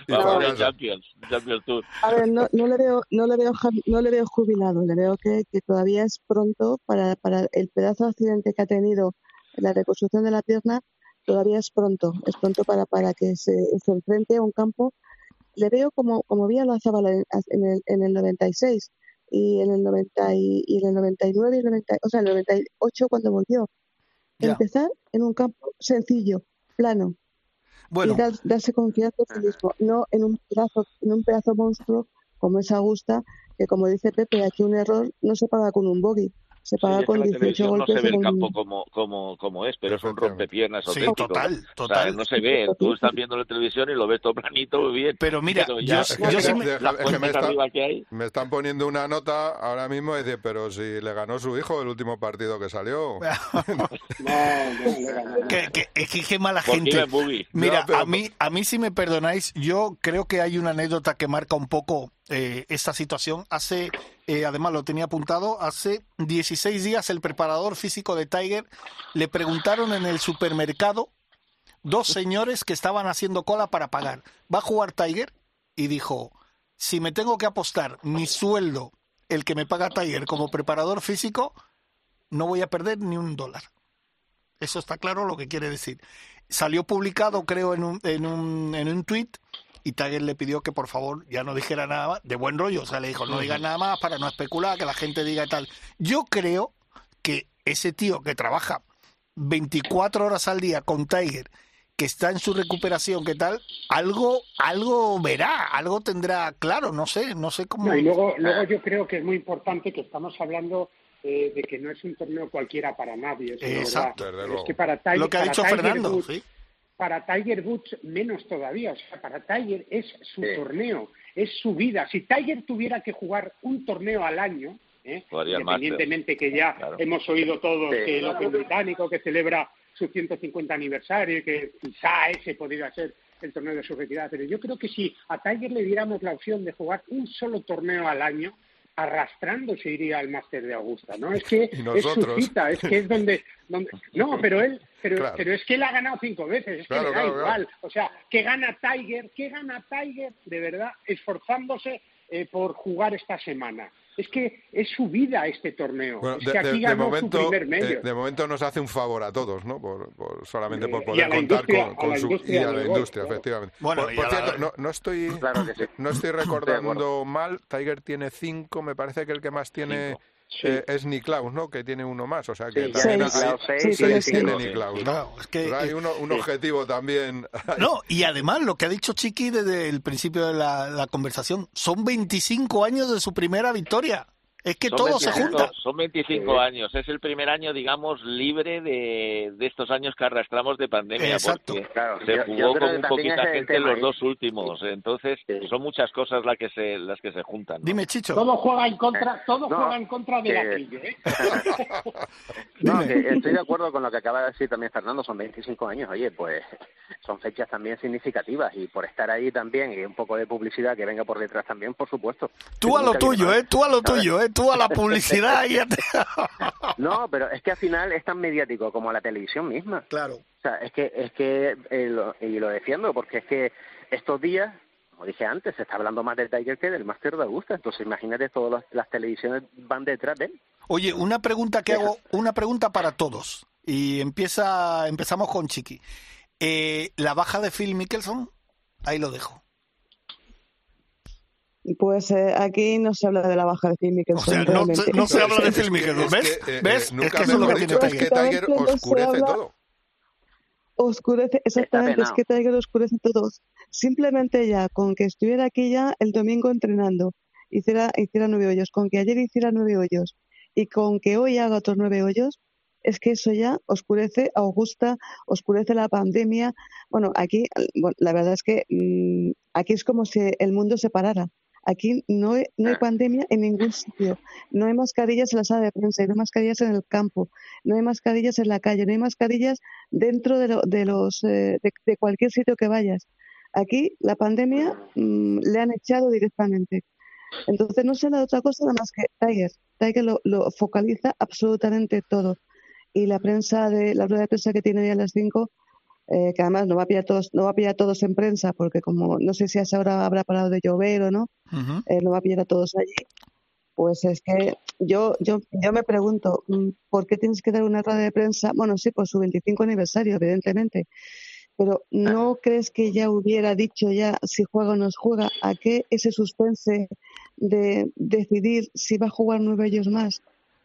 para jugar el casa. Champions, Champions Tour. a ver, no, no le veo, no le veo, ja- no le veo jubilado. Le veo que, que todavía es pronto para, para el pedazo de accidente que ha tenido en la reconstrucción de la pierna. Todavía es pronto, es pronto para, para que se, se enfrente a un campo. Le veo como, como vi a la Zabala en, en el, en el 96. Y en el 90 y, y en el 99 y el 90, o sea, el 98 cuando volvió. Empezar en un campo sencillo, plano, Bueno, y dar- darse confianza en sí mismo, no en un pedazo, en un pedazo monstruo como es Augusta, que como dice Pepe, aquí un error no se paga con un bogey, se Sí, paga que con la 18 televisión no golpes se ve el campo como, como, como es, pero es un rompepiernas sí, auténtico. total, O sea, total. no se ve, tú estás viendo la televisión y lo ves todo planito, muy bien. Pero mira, Pero yo, ya, Es que- yo sí me- es que me fuentes está- arriba que hay. Me están poniendo una nota ahora mismo, es decir, pero si le ganó su hijo el último partido que salió. No, no, que, que- es que qué mala Por gente. Mira, pero- a mí, a mí si me perdonáis, yo creo que hay una anécdota que marca un poco eh, esta situación. Hace, eh, además lo tenía apuntado, hace 16 días el preparador físico de Tiger le preguntaron en el supermercado dos señores que estaban haciendo cola para pagar. ¿Va a jugar Tiger? Y dijo, si me tengo que apostar mi sueldo, el que me paga Tiger como preparador físico, no voy a perder ni un dólar. Eso está claro lo que quiere decir. Salió publicado, creo, en un, en un, en un tweet y Tiger le pidió que por favor ya no dijera nada más, de buen rollo. O sea, le dijo, no digas nada más para no especular, que la gente diga tal. Yo creo que ese tío que trabaja 24 horas al día con Tiger, que está en su recuperación, que tal, algo, algo verá, algo tendrá claro, no sé, no sé cómo. No, y luego, luego yo creo que es muy importante que estamos hablando eh, de que no es un torneo cualquiera para nadie. eso es Exacto. Es que para Tiger, Lo que ha dicho Tiger Fernando, sí. Para Tiger Woods menos todavía. O sea, para Tiger es su Sí. torneo, es su vida. Si Tiger tuviera que jugar un torneo al año, ¿eh? Independientemente que ya Claro. hemos oído todos Sí. que el Open británico que celebra su 150 aniversario y que quizá ese podría ser el torneo de su retirada. Pero yo creo que si a Tiger le diéramos la opción de jugar un solo torneo al año, arrastrándose iría al Máster de Augusta, ¿no? Es que es su cita, es que es donde, donde... No, pero él, pero, Claro. pero es que él ha ganado cinco veces, es que le da claro, igual. O sea, que gana Tiger, que gana Tiger, de verdad, esforzándose eh, por jugar esta semana. Es que es su vida este torneo. Bueno, es de, que aquí de- de ganó momento, su primer eh, medio. de momento nos hace un favor a todos, ¿no? Por, por- solamente por poder contar con, su y a la industria, claro. efectivamente. Bueno, por la- cierto, no, no estoy Claro sí. no estoy recordando mal. Tiger tiene cinco, me parece que el que más tiene Cinco. Sí. eh, es Niklaus, ¿no? Que tiene uno más, o sea que Sí, también seis. hay, Seis, Sí, seis tiene. Niklaus. Claro, es que, hay eh, uno, un objetivo también. No, y además lo que ha dicho Chiqui desde el principio de la, la conversación, son 25 años de su primera victoria. Es que Son todo se 25 junta. Son 25 años. Es el primer año, digamos, libre de, de estos años que arrastramos de pandemia. Exacto. Porque Claro, se yo- yo jugó con un poquita gente en tema los ahí. dos últimos. Entonces, Sí. son muchas cosas las que se, las que se juntan. ¿no? Dime, Chicho. Todo juega en contra, todo No, juega en contra de la trilla, ¿eh? No, que estoy de acuerdo con lo que acaba de decir también Fernando, son 25 años, oye, pues son fechas también significativas y por estar ahí también y un poco de publicidad que venga por detrás también, por supuesto. Tú a lo tuyo. ¿eh? Tú a lo tuyo, ¿eh? Tú a la publicidad y ya te... No, pero es que al final es tan mediático como la televisión misma. Claro. O sea, es que, es que eh, lo, y lo defiendo porque es que estos días, como dije antes, se está hablando más del Tiger que del Master de Augusta. Entonces, imagínate, todas las televisiones van detrás de él. Oye, una pregunta que hago, una pregunta para todos. Y empieza, empezamos con Chiqui. Eh, la baja de Phil Mickelson, ahí lo dejo. Pues eh, aquí no se habla de la baja de Phil O Mickelson. sea, no, se- no se habla de Phil es ¿ves? que, eh, ¿Ves? eh, nunca es que eso es lo que tiene es Tiger. que oscurece habla- todo. Oscurece, exactamente, es que Tiger oscurece todos. Simplemente ya, con que estuviera aquí ya el domingo entrenando, hiciera, hiciera nueve hoyos, con que ayer hiciera nueve hoyos y con que hoy haga otros nueve hoyos, es que eso ya oscurece a Augusta, oscurece la pandemia. Bueno, aquí, bueno, la verdad es que mm, aquí es como si el mundo se parara. Aquí no hay, no hay Ah. pandemia en ningún sitio. No hay mascarillas en la sala de prensa, no hay mascarillas en el campo, no hay mascarillas en la calle, no hay mascarillas dentro de, lo- de los eh, de, de cualquier sitio que vayas. Aquí la pandemia mm, le han echado directamente. Entonces no se da otra cosa nada más que Tiger. Tiger lo, lo focaliza absolutamente todo. Y la prensa de la rueda de prensa que tiene hoy a las 5, eh, que además no va a pillar todos, no va a pillar todos en prensa, porque como no sé si a esa hora habrá parado de llover o no, Ujú. eh, no va a pillar a todos allí. Pues es que yo, yo, yo me pregunto, mm, ¿por qué tienes que dar una rueda de prensa? Bueno, sí, por su 25 aniversario, evidentemente. Pero ¿no crees que ya hubiera dicho ya si juega o no juega? ¿A qué ese suspense? de decidir si va a jugar nueve hoyos más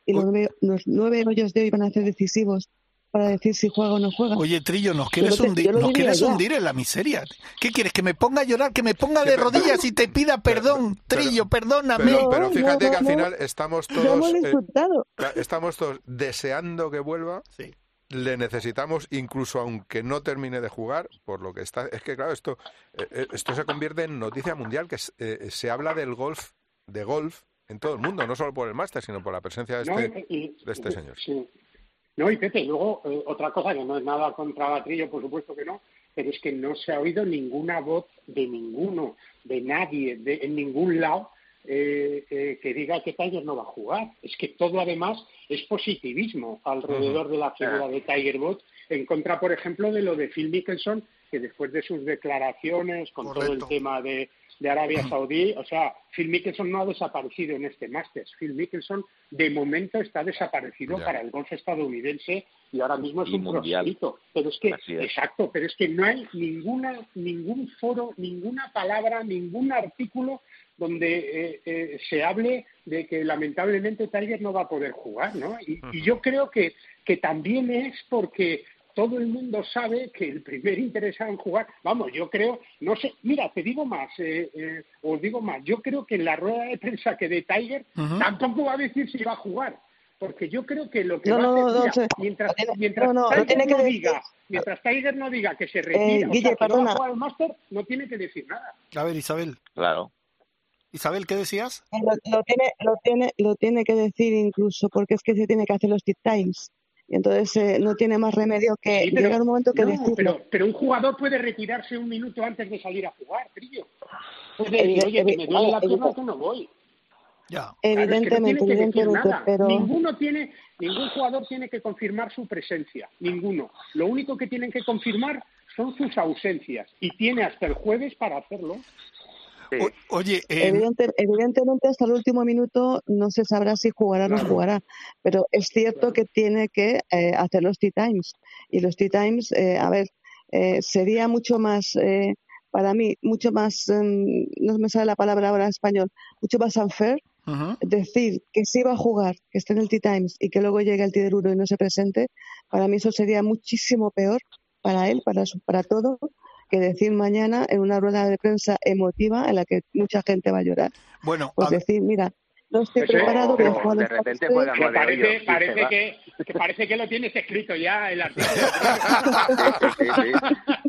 y los nueve, los nueve hoyos de hoy van a ser decisivos para decir si juega o no juega. Oye, Trillo, nos quieres, te- hundir, nos quieres hundir en la miseria. ¿Qué quieres? ¿Que me ponga a llorar? ¿Que me ponga de rodillas y te pida perdón? Trillo, perdóname. Pero, pero fíjate no, que al no. final estamos todos hemos eh, estamos todos deseando que vuelva. Sí. Le necesitamos incluso aunque no termine de jugar, por lo que está. Es que claro, esto eh, eh, esto se convierte en noticia mundial que es- eh, se habla del golf de golf en todo el mundo, no solo por el máster, sino por la presencia de No, este, y- de este señor. Sí. No, y Pepe, luego eh, otra cosa que no es nada contra Batrillo, por supuesto que no, pero es que no se ha oído ninguna voz de ninguno, de nadie, de, en ningún lado, eh, eh, que diga que Tiger no va a jugar. Es que todo además es positivismo alrededor de la figura de Tiger Woods, en contra, por ejemplo, de lo de Phil Mickelson, que después de sus declaraciones con todo el tema de, de Arabia Saudí, o sea, Phil Mickelson no ha desaparecido en este Masters. Phil Mickelson de momento está desaparecido Ya. para el golf estadounidense y ahora mismo es Y un proscrito. Pero es que, es. exacto, pero es que no hay ninguna, ningún foro, ninguna palabra, ningún artículo donde eh, eh, se hable de que lamentablemente Tiger no va a poder jugar, ¿no? Y, y yo creo que, que también es porque todo el mundo sabe que el primer interesado en jugar, vamos, yo creo, no sé, mira, te digo más, eh, eh, os digo más, yo creo que en la rueda de prensa que de Tiger tampoco va a decir si va a jugar, porque yo creo que lo que No, va no, a hacer, no, mira, sé. mientras, no, Tiger que no decir. diga, mientras Tiger no diga que se retira, Eh, o Guille, sea, que no va a jugar al Master, no tiene que decir nada. A ver, Isabel. Claro. Isabel, ¿qué decías? Lo, lo tiene, lo, tiene, lo tiene que decir incluso porque es que se tiene que hacer los tip times. Y entonces eh, no tiene más remedio que Sí, pero- llegar un momento que no, pero, pero un jugador puede retirarse un minuto antes de salir a jugar, trillo. Puede decir, oye, que me duele la pierna que no voy. Ya. Claro, es que no Evidentemente, tiene que decir evidentemente, nada. pero Ninguno tiene, ningún jugador tiene que confirmar su presencia, ninguno. Lo único que tienen que confirmar son sus ausencias y tiene hasta el jueves para hacerlo. Sí. O- oye, eh, evidente- evidentemente hasta el último minuto no se sabrá si jugará o no jugará. Pero es cierto que tiene que eh, hacer los tea times. Y los tea times, eh, a ver, eh, sería mucho más, eh, para mí, mucho más, em, no me sale la palabra ahora en español, mucho más unfair ujú. decir que sí va a jugar, que esté en el Tea Times y que luego llegue el Tea del Uno y no se presente, para mí eso sería muchísimo peor para él, para, su- para todo, que decir mañana en una rueda de prensa emotiva en la que mucha gente va a llorar. bueno, Pues a decir, mira, no estoy Eso, preparado, a pero de repente juega Que parece, se parece que, que parece que lo tienes escrito ya el artículo. Sí, sí, sí.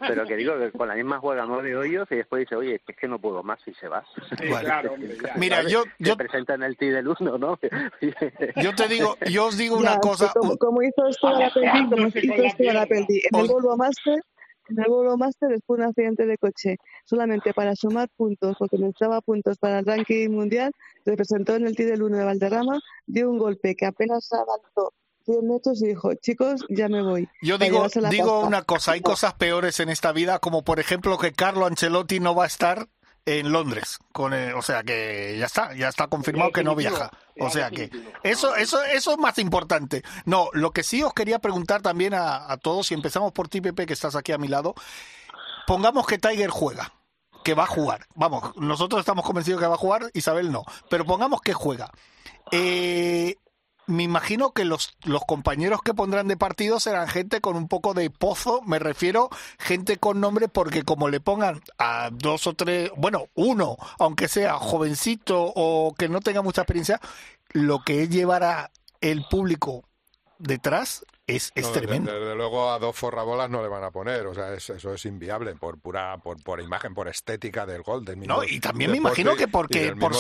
Pero que digo que con la misma juega nueve hoyos y después dice, oye, es que no puedo más y se va. Sí, Vale. claro, hombre, ya. Mira, ¿Sabes? yo, Se yo, presenta en el T del uno, ¿no? yo te digo, yo os digo Ya, una cosa. como, como hizo Esteban Apeldi, como Agarrándose hizo con la Esteban pierna. Apeldi en el Volvo Master, Volvo Master después de un accidente de coche, solamente para sumar puntos, porque necesitaba puntos para el ranking mundial, se presentó en el del 1 de Valderrama, dio un golpe que apenas avanzó 100 metros y dijo, chicos, ya me voy. Yo digo, digo pasta. una cosa, hay cosas peores en esta vida, como por ejemplo que Carlo Ancelotti no va a estar en Londres, con el- o sea que ya está, ya está confirmado que no viaja, o sea que eso, eso, eso es más importante. No, lo que sí os quería preguntar también a, a todos, y empezamos por ti Pepe que estás aquí a mi lado, pongamos que Tiger juega, que va a jugar, vamos, nosotros estamos convencidos que va a jugar, Isabel no, pero pongamos que juega. Eh, me imagino que los, los compañeros que pondrán de partido serán gente con un poco de pozo, me refiero, gente con nombre, porque como le pongan a dos o tres, bueno, uno, aunque sea jovencito o que no tenga mucha experiencia, lo que es llevar a el público detrás es, es No, tremendo. Desde, luego a dos forrabolas no le van a poner, o sea, es- eso es inviable por pura, por, por imagen, por estética del gol. Del mismo No, y también me imagino que porque por-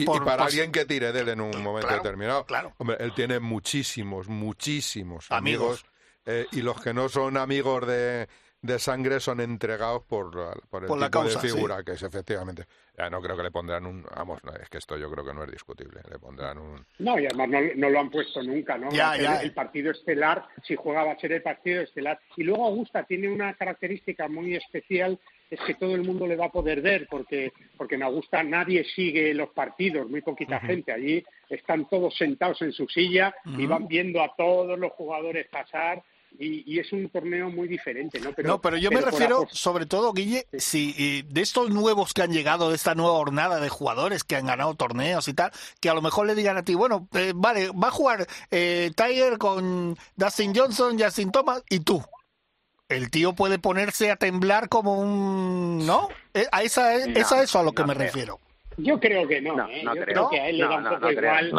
Y- para alguien que tire de él en un momento Claro, determinado, claro. hombre, él tiene muchísimos, muchísimos Amigos. amigos, eh, y los que no son amigos de, de sangre son entregados por, la- por el Por la causa, de sí. figura que es efectivamente. Ya no creo que le pondrán un, vamos, no, es que esto yo creo que no es discutible, le pondrán un No, y además no, no lo han puesto nunca, ¿no? Ya, ya. El partido estelar, si juega va a ser el partido estelar. Y luego Augusta tiene una característica muy especial, es que todo el mundo le va a poder ver, porque, porque en Augusta nadie sigue los partidos, muy poquita gente. Allí están todos sentados en su silla y van viendo a todos los jugadores pasar y, es un torneo muy diferente, ¿no? Pero, no, pero yo me refiero, sobre todo, Guille, si de estos nuevos que han llegado, de esta nueva hornada de jugadores que han ganado torneos y tal, que a lo mejor le digan a ti, bueno, eh, vale, va a jugar eh, Tiger con Dustin Johnson, Justin Thomas y tú. El tío puede ponerse a temblar como un... ¿No? Eh, a esa, es a eso a lo que me refiero. Yo creo que no, ¿eh? yo creo que a él le da un poco igual.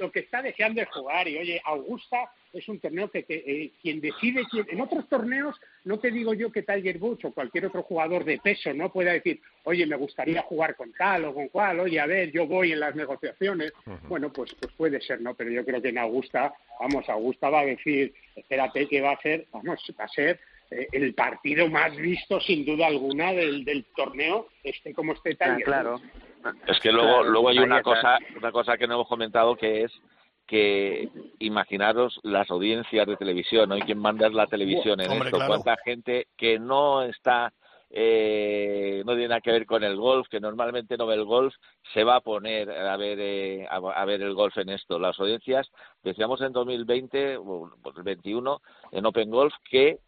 lo que está deseando es jugar y oye, Augusta es un torneo que, eh, quien decide, en otros torneos no te digo yo que Tiger Woods o cualquier otro jugador de peso no pueda decir, oye, me gustaría jugar con tal o con cual, oye, a ver, yo voy en las negociaciones. Bueno, pues, pues puede ser, ¿no? Pero yo creo que en Augusta, vamos, Augusta va a decir, espérate que va a ser, vamos, va a ser eh, el partido más visto sin duda alguna del, del torneo, este como esté Tiger. claro. Es que luego, luego hay una cosa, una cosa que no hemos comentado que es que imaginaros las audiencias de televisión, ¿no? Y quién manda la televisión en esto, cuánta gente que no está eh, no tiene nada que ver con el golf, que normalmente no ve el golf, se va a poner a ver eh, a, ver el golf en esto. Las audiencias, decíamos en 2020, o el 21, en Open Golf, que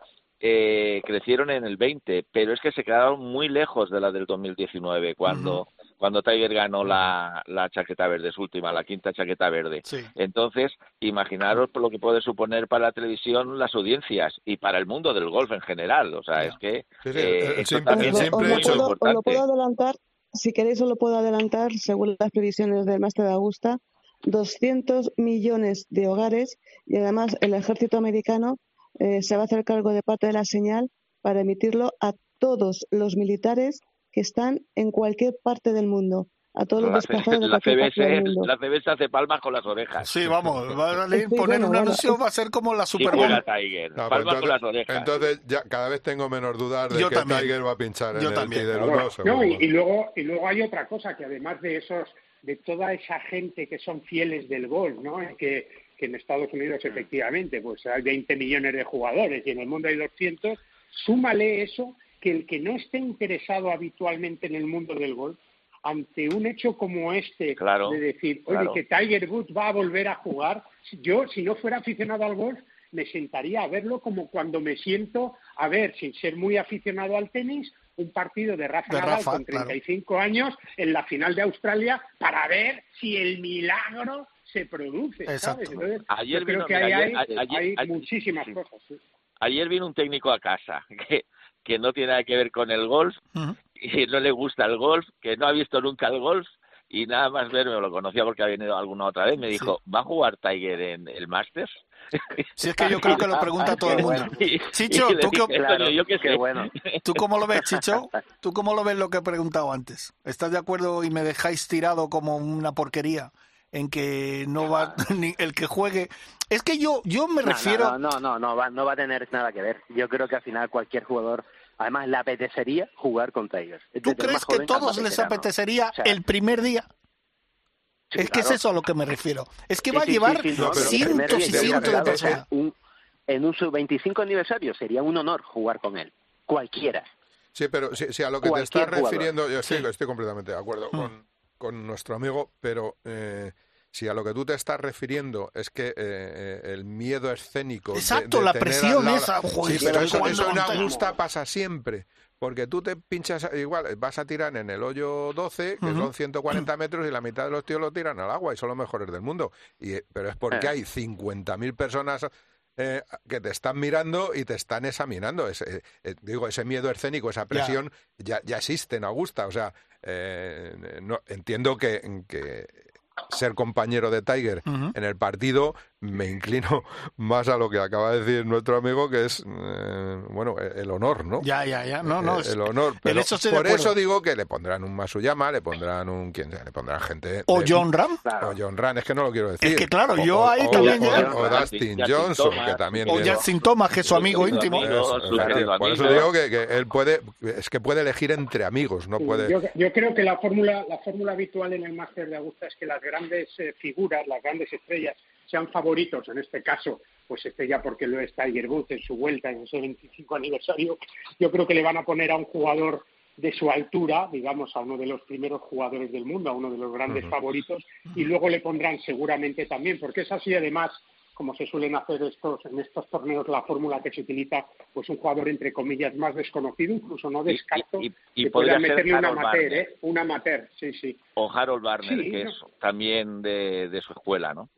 eh, crecieron en el 20, pero es que se quedaron muy lejos de la del 2019, cuando cuando Tiger ganó la, la chaqueta verde, su última, la quinta chaqueta verde. Entonces, imaginaros lo que puede suponer para la televisión las audiencias y para el mundo del golf en general. O sea, es que eh, también lo puedo adelantar, si queréis os lo puedo adelantar, según las previsiones del Máster de Augusta, 200 millones de hogares y además el ejército americano eh, se va a hacer cargo de parte de la señal para emitirlo a todos los militares que están en cualquier parte del mundo. A todos los desplazados de la CBS, La CBS hace palmas con las orejas. Sí, vamos, va a poner un anuncio, va a ser como la Super Bowl. Tiger, pues palmas entonces, con las orejas. Entonces, ya cada vez tengo menos dudas de que Tiger va a pinchar Yo en también. el no, y, y, luego, y luego hay otra cosa, que además de esos, de toda esa gente que son fieles del gol, ¿no? Que, que en Estados Unidos efectivamente pues hay 20 millones de jugadores y en el mundo hay 200, súmale eso que el que no esté interesado habitualmente en el mundo del golf, ante un hecho como este, de decir, oye, que Tiger Woods va a volver a jugar, yo, si no fuera aficionado al golf, me sentaría a verlo como cuando me siento a ver, sin ser muy aficionado al tenis, un partido de Rafa Nadal con 35 años en la final de Australia para ver si el milagro se produce. ¿sabes? ayer creo que hay, muchísimas cosas. Ayer vino un técnico a casa que que no tiene nada que ver con el golf, y no le gusta el golf, que no ha visto nunca el golf, y nada más verme, lo conocía porque ha venido alguna otra vez, me dijo, ¿va a jugar Tiger en el Masters? Si es que yo creo que lo pregunta todo el mundo. Chicho, ¿tú, qué... ¿tú cómo lo ves, Chicho? ¿Tú cómo lo ves lo que he preguntado antes? ¿Estás de acuerdo y me dejáis tirado como una porquería en que no va ni el que juegue? Es que yo yo me refiero... No, no, no, no, va, no va a tener nada que ver. Yo creo que al final cualquier jugador Además, le apetecería jugar con Tigers. ¿Tú crees que todos les apetecería el primer día? es que es eso a lo que me refiero. Es que va a llevar cientos y cientos de personas. en un sub-25 aniversario sería un honor jugar con él. Cualquiera. Sí, pero si, a lo que te estás refiriendo, yo estoy, estoy completamente de acuerdo mm. con, con nuestro amigo, pero eh, si a lo que tú te estás refiriendo es que eh, eh, el miedo escénico. Exacto, la presión esa. sí, pero eso, eso en Augusta pasa siempre. Porque tú te pinchas, igual, vas a tirar en el hoyo 12, que son 140 metros, y la mitad de los tíos lo tiran al agua y son los mejores del mundo. Y, eh, pero es porque hay 50.000 personas que te están mirando y te están examinando. Ese, digo, ese miedo escénico, esa presión, ya, ya, existe en Augusta. O sea, no, entiendo que, que ser compañero de Tiger en el partido, me inclino más a lo que acaba de decir nuestro amigo, que es, eh, bueno, el honor, ¿no? Ya, ya, ya, no, no. Eh, el, honor. Pero por eso digo que le pondrán un Masuyama, le pondrán un, quién le pondrán gente... O John Ram. O John Ram, es que no lo quiero decir. Es que claro, yo ahí también... O, Dustin Johnson, que también... O Justin Thomas, que es su amigo íntimo. por eso digo que, él puede, es que puede elegir entre amigos, no puede... Yo, yo creo que la fórmula, la fórmula habitual en el máster de Augusta es que las grandes eh, figuras, las grandes estrellas, sean favoritos, en este caso, pues este ya porque lo es Tiger Woods en su vuelta en ese 25 aniversario, yo creo que le van a poner a un jugador de su altura, digamos, a uno de los primeros jugadores del mundo, a uno de los grandes favoritos, y luego le pondrán seguramente también, porque es así además como se suelen hacer estos en estos torneos, la fórmula que se utiliza, pues un jugador entre comillas más desconocido, incluso no descarto y, y, que podría meterle un amateur. ¿eh? Un amateur, sí, sí. O Harold Barner, Sí, que no. es también de, de su escuela, ¿no?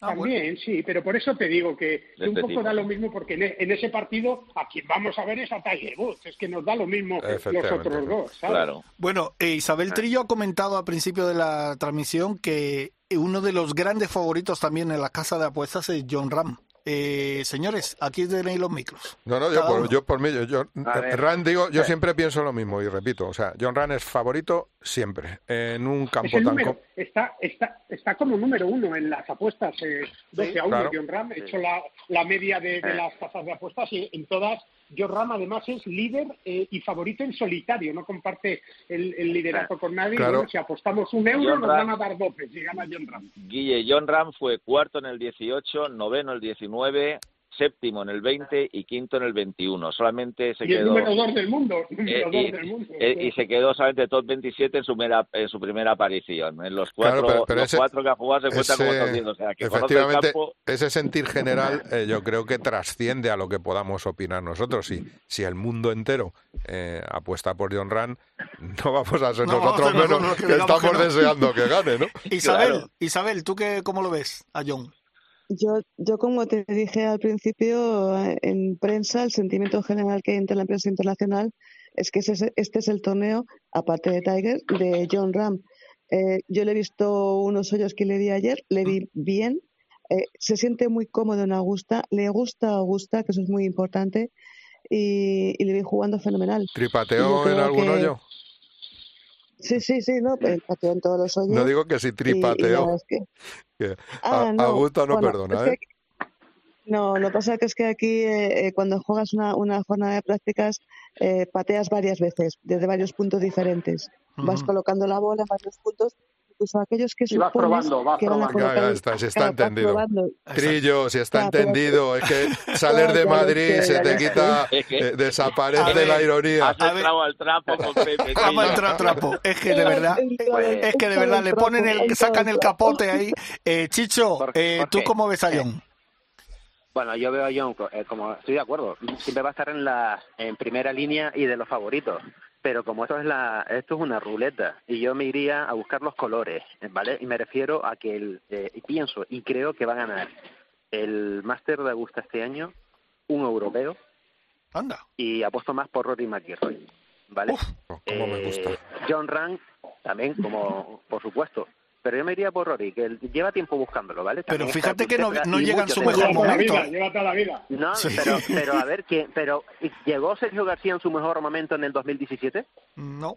Ah, bueno. También, sí, pero por eso te digo que, un este poco tipo, da lo mismo, porque en, e- en ese partido a quien vamos a ver es a Tiger Woods, es que nos da lo mismo los otros dos, ¿sabes? Claro. Bueno, eh, Isabel Trillo ha comentado al principio de la transmisión que uno de los grandes favoritos también en la casa de apuestas es John Ram. Eh, señores, aquí tenéis los micros. No, no, yo por, yo por mí, yo, yo- A ver. Ran digo, yo siempre pienso lo mismo y repito, o sea, John Ran es favorito siempre en un campo tan número, co- está, está, está como número uno en las apuestas, eh, 12 a 1 claro. John Ram, he hecho la, la media de, de Eh. las casas de apuestas y en todas Ram además es líder eh, y favorito en solitario, no comparte el, el liderato con nadie. Claro. Bueno, si apostamos un euro John nos Ram. van a dar 12 si gana John Ram. Guille John Ram fue cuarto en el 18, noveno en el 19, séptimo en el 20 y quinto en el 21. Solamente se y el quedó número 2 del mundo, eh, 2 y, del mundo. eh, y se quedó solamente top 27 en su, mera- en su primera aparición. En los cuatro, Claro, pero- pero los ese- cuatro que ha jugado se cuentan como ese- 10. O sea, que el efectivamente, campo. ese sentir general eh, yo creo que trasciende a lo que podamos opinar nosotros. Si, si el mundo entero eh, apuesta por John Ran, no vamos a ser No nosotros menos que estamos que no. deseando que gane, ¿no? Isabel, Claro. Isabel, ¿tú qué, cómo lo ves a John? Yo, yo como te dije al principio, en prensa, el sentimiento general que hay entre la prensa internacional es que ese- este es el torneo, aparte de Tiger, de John Ram. Eh, yo le he visto unos hoyos que le di ayer, le vi bien, eh, se siente muy cómodo en Augusta, le gusta Augusta, que eso es muy importante, y, y le vi jugando fenomenal. ¿Tripateó en algún que- hoyo? Sí, sí, sí, no, en todos los hoyos. No digo que si es que- que Ah, a- no. Augusta no Bueno, perdona, es ¿eh? que- No, lo que pasa que es que aquí eh, eh, cuando juegas una, una jornada de prácticas eh, pateas varias veces desde varios puntos diferentes. Vas colocando la bola en varios puntos, incluso aquellos que supones probando, vas que van a probando. Ya, está, se está Claro, entendido. Trillo, si está pero- entendido, es que salir de Ya Madrid se te quita, Es que- eh, desaparece A ver, la ironía. Has A entrado al trapo con Pepe. A entrar trapo. Es que de verdad, Pues, es que de verdad le ponen el, sacan el capote ahí. Eh, Chicho, eh, ¿tú cómo ves a John? Bueno, yo veo a John eh, como estoy de acuerdo, siempre va a estar en la en primera línea y de los favoritos. Pero como esto es la esto es una ruleta y yo me iría a buscar los colores, ¿vale? Y me refiero a que el, eh, y pienso y creo que va a ganar el Máster de Augusta este año un europeo Anda. y apuesto más por Rory McIlroy, ¿vale? Uf, Cómo me gusta. Eh, John Rand también, como por supuesto. Pero yo me iría por Rory, que él lleva tiempo buscándolo, ¿vale? Pero También fíjate está que no- no llega en su mejor la momento. vida, lleva toda la vida. No, Sí. pero, pero a ver, ¿quién, pero ¿llegó Sergio García en su mejor momento en el 2017? No.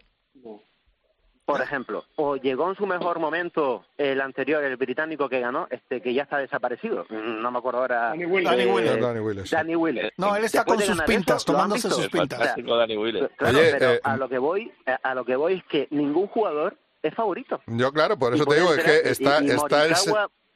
Por ejemplo, o llegó en su mejor momento el anterior, el británico que ganó, este que ya está desaparecido. No me acuerdo ahora. Danny Willett. Danny eh, Willett. Danny sí. Danny. No, él está con sus pintas, eso, ¿lo han tomándose sus pintas. fantástico Danny Willett. Claro, Oye, pero eh, a lo que voy, a- a lo que voy es que ningún jugador es favorito. Yo, claro, por Y eso te digo, es que está, y está, el,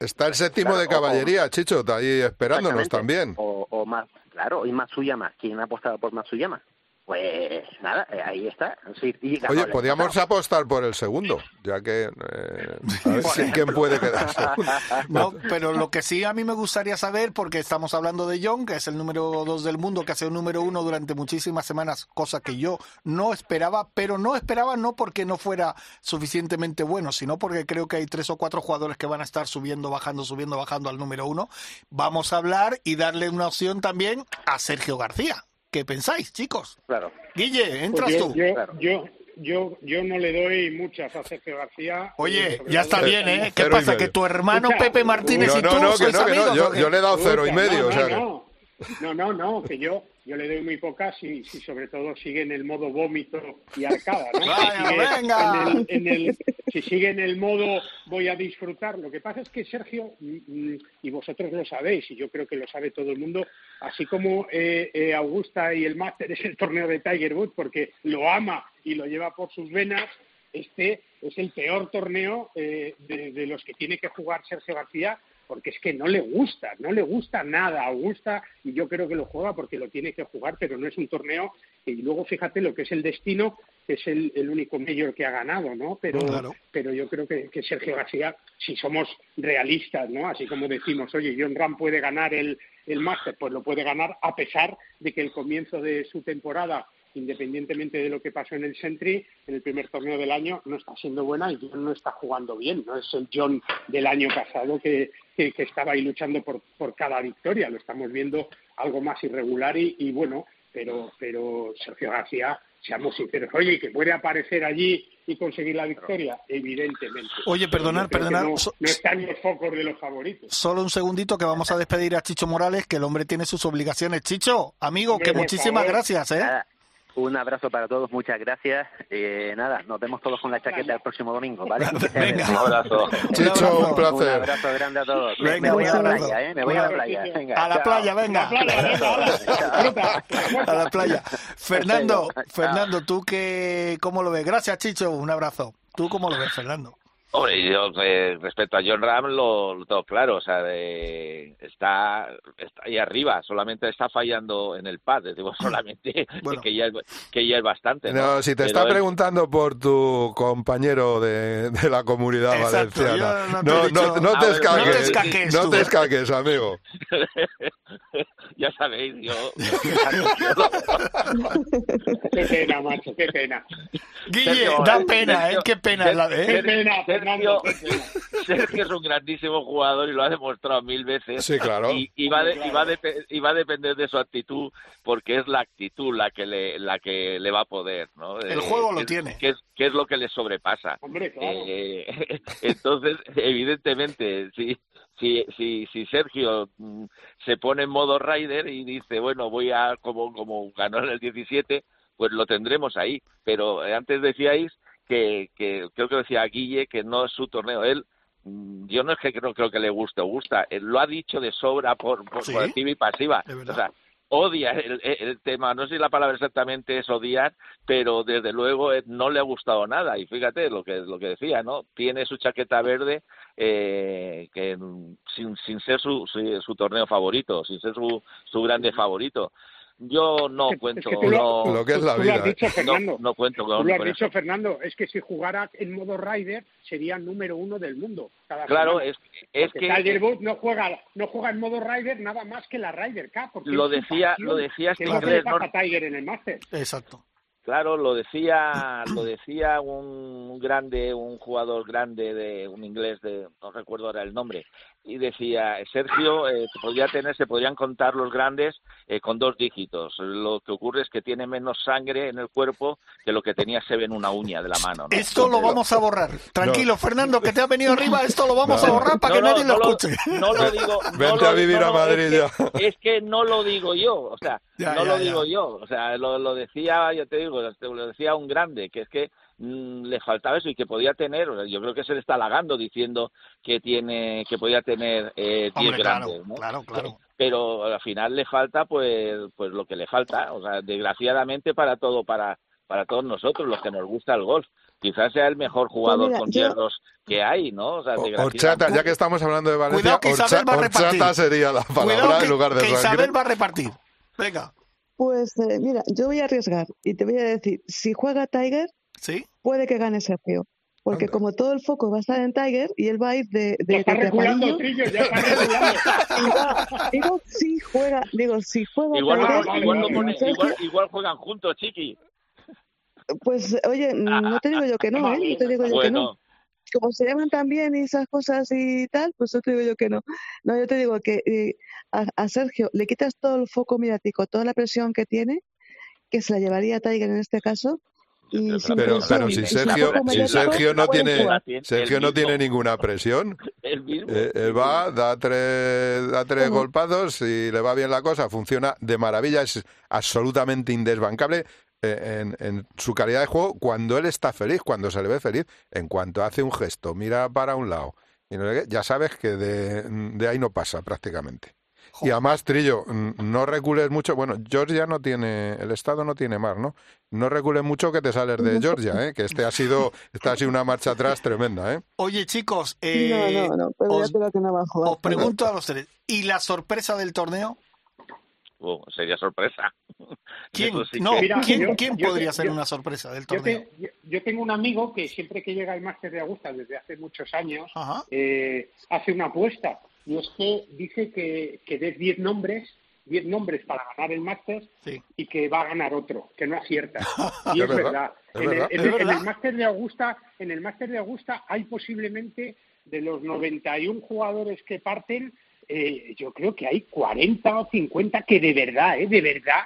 está el séptimo Claro, de o- caballería, Chicho, está ahí esperándonos también. O, o más, claro, y Matsuyama. ¿Quién ha apostado por Matsuyama? Pues nada, eh, ahí está. Sí, y ganó Oye, podríamos apostar por el segundo, ya que... eh, a ver si- ¿Quién puede quedar segundo? No, pero lo que sí a mí me gustaría saber, porque estamos hablando de John, que es el número dos del mundo, que ha sido el número uno durante muchísimas semanas, cosa que yo no esperaba, pero no esperaba no porque no fuera suficientemente bueno, sino porque creo que hay tres o cuatro jugadores que van a estar subiendo, bajando, subiendo, bajando al número uno. Vamos a hablar y darle una opción también a Sergio García. ¿Qué pensáis, chicos? Claro. Guille, entras Pues yo, tú. Yo, Claro. yo, yo, yo no le doy muchas a Sergio García. Oye, ya está bien, ¿eh? ¿Qué pasa? Que tu hermano Pepe Martínez No, y tú no, no, que sois que no, amigos. yo, le he dado cero y medio, no, o sea no, no. No, que yo, yo le doy muy pocas si, si sobre todo sigue en el modo vómito y arcada, ¿no? Vaya, si, sigue venga. En el, en el- si sigue en el modo voy a disfrutar. Lo que pasa es que Sergio, mm, mm, y vosotros lo sabéis, y yo creo que lo sabe todo el mundo, así como eh, eh, Augusta y el Máster es el torneo de Tiger Woods porque lo ama y lo lleva por sus venas, este es el peor torneo eh, de, de los que tiene que jugar Sergio García porque es que no le gusta, no le gusta nada a Augusta y yo creo que lo juega porque lo tiene que jugar, pero no es un torneo y luego fíjate lo que es el destino es el, el único mayor que ha ganado, ¿no? Pero, Claro. pero yo creo que, que Sergio García, si somos realistas, ¿no? Así como decimos, oye, John Ram puede ganar el, el Máster, pues lo puede ganar a pesar de que el comienzo de su temporada, independientemente de lo que pasó en el Sentry, en el primer torneo del año, no está siendo buena y John no está jugando bien. No es el John del año pasado que, que, que estaba ahí luchando por, por cada victoria. Lo estamos viendo algo más irregular y, y bueno, pero, pero Sergio García, seamos sinceros, oye, que puede aparecer allí y conseguir la victoria, evidentemente. Oye, perdonar, perdonar, No, no está en los focos de los favoritos. Solo un segundito que vamos a despedir a Chicho Morales, que el hombre tiene sus obligaciones. Chicho, amigo, que muchísimas favor. gracias, ¿eh? Un abrazo para todos, muchas gracias. Eh, nada, nos vemos todos con la chaqueta el próximo domingo, ¿vale? Venga. Un abrazo. Chicho, un Un placer. abrazo grande a todos. Me- Venga, me voy a la un playa, ¿eh? Me voy a la playa. Venga, A la chao. playa, venga. A la playa. Fernando. Fernando, ¿tú qué, cómo lo ves? Gracias, Chicho, un abrazo. ¿Tú cómo lo ves, Fernando? Hombre, yo eh, respecto a John Ram lo, lo tengo claro, o sea, de- está, está ahí arriba, solamente está fallando en el pad, digo, solamente Bueno. que, ya es, que ya es bastante. No, No, si te Pero está él- preguntando por tu compañero de, de la comunidad Exacto, valenciana. no te No, no, no te escaques. no te escaques No tú. te escaques, amigo. ya sabéis, yo... Qué pena, macho, qué pena. Guille, da eh, pena, ¿eh? Qué pena, la Qué de, ¿eh? qué pena. Sergio es un grandísimo jugador y lo ha demostrado mil veces. Sí, claro. Y, y va, de- y, va a depe- y va a depender de su actitud, porque es la actitud la que le, la que le va a poder, ¿no? El Eh, juego lo es- tiene. Que es, que es lo que le sobrepasa. Hombre, claro. Eh, entonces, evidentemente, si, si, si, si Sergio mm, se pone en modo rider y dice, bueno, voy a, como, como ganó en el 17, pues lo tendremos ahí. Pero eh, antes decíais que, que creo que decía Guille que no es su torneo. Él, mm, yo no es que creo, creo que le guste o gusta, él lo ha dicho de sobra por, por, ¿Sí? por activa y pasiva. O sea, odia el, el tema, no sé si la palabra exactamente es odiar, pero desde luego eh, no le ha gustado nada. Y fíjate lo que lo que decía, ¿no? Tiene su chaqueta verde eh, que mm, sin, sin ser su, su, su torneo favorito, sin ser su, su grande favorito. Yo no Es cuento, que lo- no, Lo que es la Tú lo has vida. ¿eh? dicho, no, Fernando. no cuento Tú lo has dicho, eso. Fernando. Es que si jugara en modo rider sería número uno del mundo. Cada Claro, semana. es, es Porque que Tiger Woods no juega, no juega en modo rider nada más que la Ryder Cup. porque Lo decía- lo decía este lo que inglés, le ¿no? pasa a Tiger en el máster. Exacto. Claro, lo decía, lo decía un grande, un jugador grande de un inglés de, no recuerdo ahora el nombre, y decía Sergio, eh, podría tener, se podrían contar los grandes eh, con dos dígitos. Lo que ocurre es que tiene menos sangre en el cuerpo que lo que tenía Seve en una uña de la mano. ¿no? Esto lo vamos a borrar. Tranquilo, Fernando, que te ha venido arriba, esto lo vamos No. a borrar para no, que no, nadie lo escuche. No lo digo. no Vente lo- a vivir no, a Madrid es que- ya. Es que no lo digo yo, o sea, Ya, no ya, lo ya. digo yo, o sea, lo, lo decía, yo te digo, lo decía un grande, que es que le faltaba eso y que podía tener, o sea, yo creo que se le está halagando diciendo que tiene, que podía tener eh, 10 Hombre, claro, grandes, ¿no? claro, claro. Pero al final le falta, pues, pues lo que le falta, o sea, desgraciadamente para todo, para, para todos nosotros, los que nos gusta el golf. Quizás sea el mejor jugador mira, con yo- hierros que hay, ¿no? O sea, Horchata, ya que estamos hablando de Valencia, Cuidado que Isabel horcha- va a repartir. horchata sería la palabra Cuidado que, en lugar de que. Isabel va a repartir. Venga, Pues eh, mira, yo voy a arriesgar y te voy a decir, si juega Tiger, ¿sí? puede que gane Sergio. Porque Anda. como todo el foco va a estar en Tiger y él va a ir de, Ya de, está de reculando, amarillo, Trillo, ya está reculando. digo, si juega, digo, si juega Igual, Tiger, lo- igual, pone- igual, igual juegan juntos, chiqui. pues oye, no te digo yo que no, ¿eh? No te digo yo que no. Como se llaman tan bien y esas cosas y tal, pues yo te digo yo que no. No, yo te digo que eh, a, a Sergio le quitas todo el foco mediático, toda la presión que tiene, que se la llevaría a Tiger en este caso. Y Pero, pero si Sergio, si Sergio no tiene. Sergio no tiene ninguna presión. Eh, él va, da tres, da tres Ujú. golpados y le va bien la cosa, funciona de maravilla, es absolutamente indesbancable eh, en, en su calidad de juego cuando él está feliz, cuando se le ve feliz, en cuanto hace un gesto, mira para un lado, y no ya sabes que de, de ahí no pasa prácticamente. Y además, Trillo, no recules mucho. Bueno, Georgia no tiene, el Estado no tiene mar, ¿no? No recules mucho que te sales de Georgia, ¿eh? Que este ha sido, esta ha sido una marcha atrás tremenda, ¿eh? Oye, chicos, eh, no, no, no, pero os- ya creo que no va a jugar. os pregunto a los tres, ¿y la sorpresa del torneo? sería sorpresa. ¿Quién, sí no, que- Mira, ¿quién, yo- quién yo- podría yo- ser yo- una sorpresa del Yo, torneo? te- yo- yo tengo un amigo que siempre que llega al máster de Augusta desde hace muchos años eh, hace una apuesta y es que dice que, que des 10 nombres 10 nombres para ganar el máster Sí. y que va a ganar otro, que no acierta. Y Es verdad, En el máster de Augusta, en el máster de Augusta hay posiblemente de los 91 jugadores que parten, eh, yo creo que hay 40 o 50 que de verdad, eh, de verdad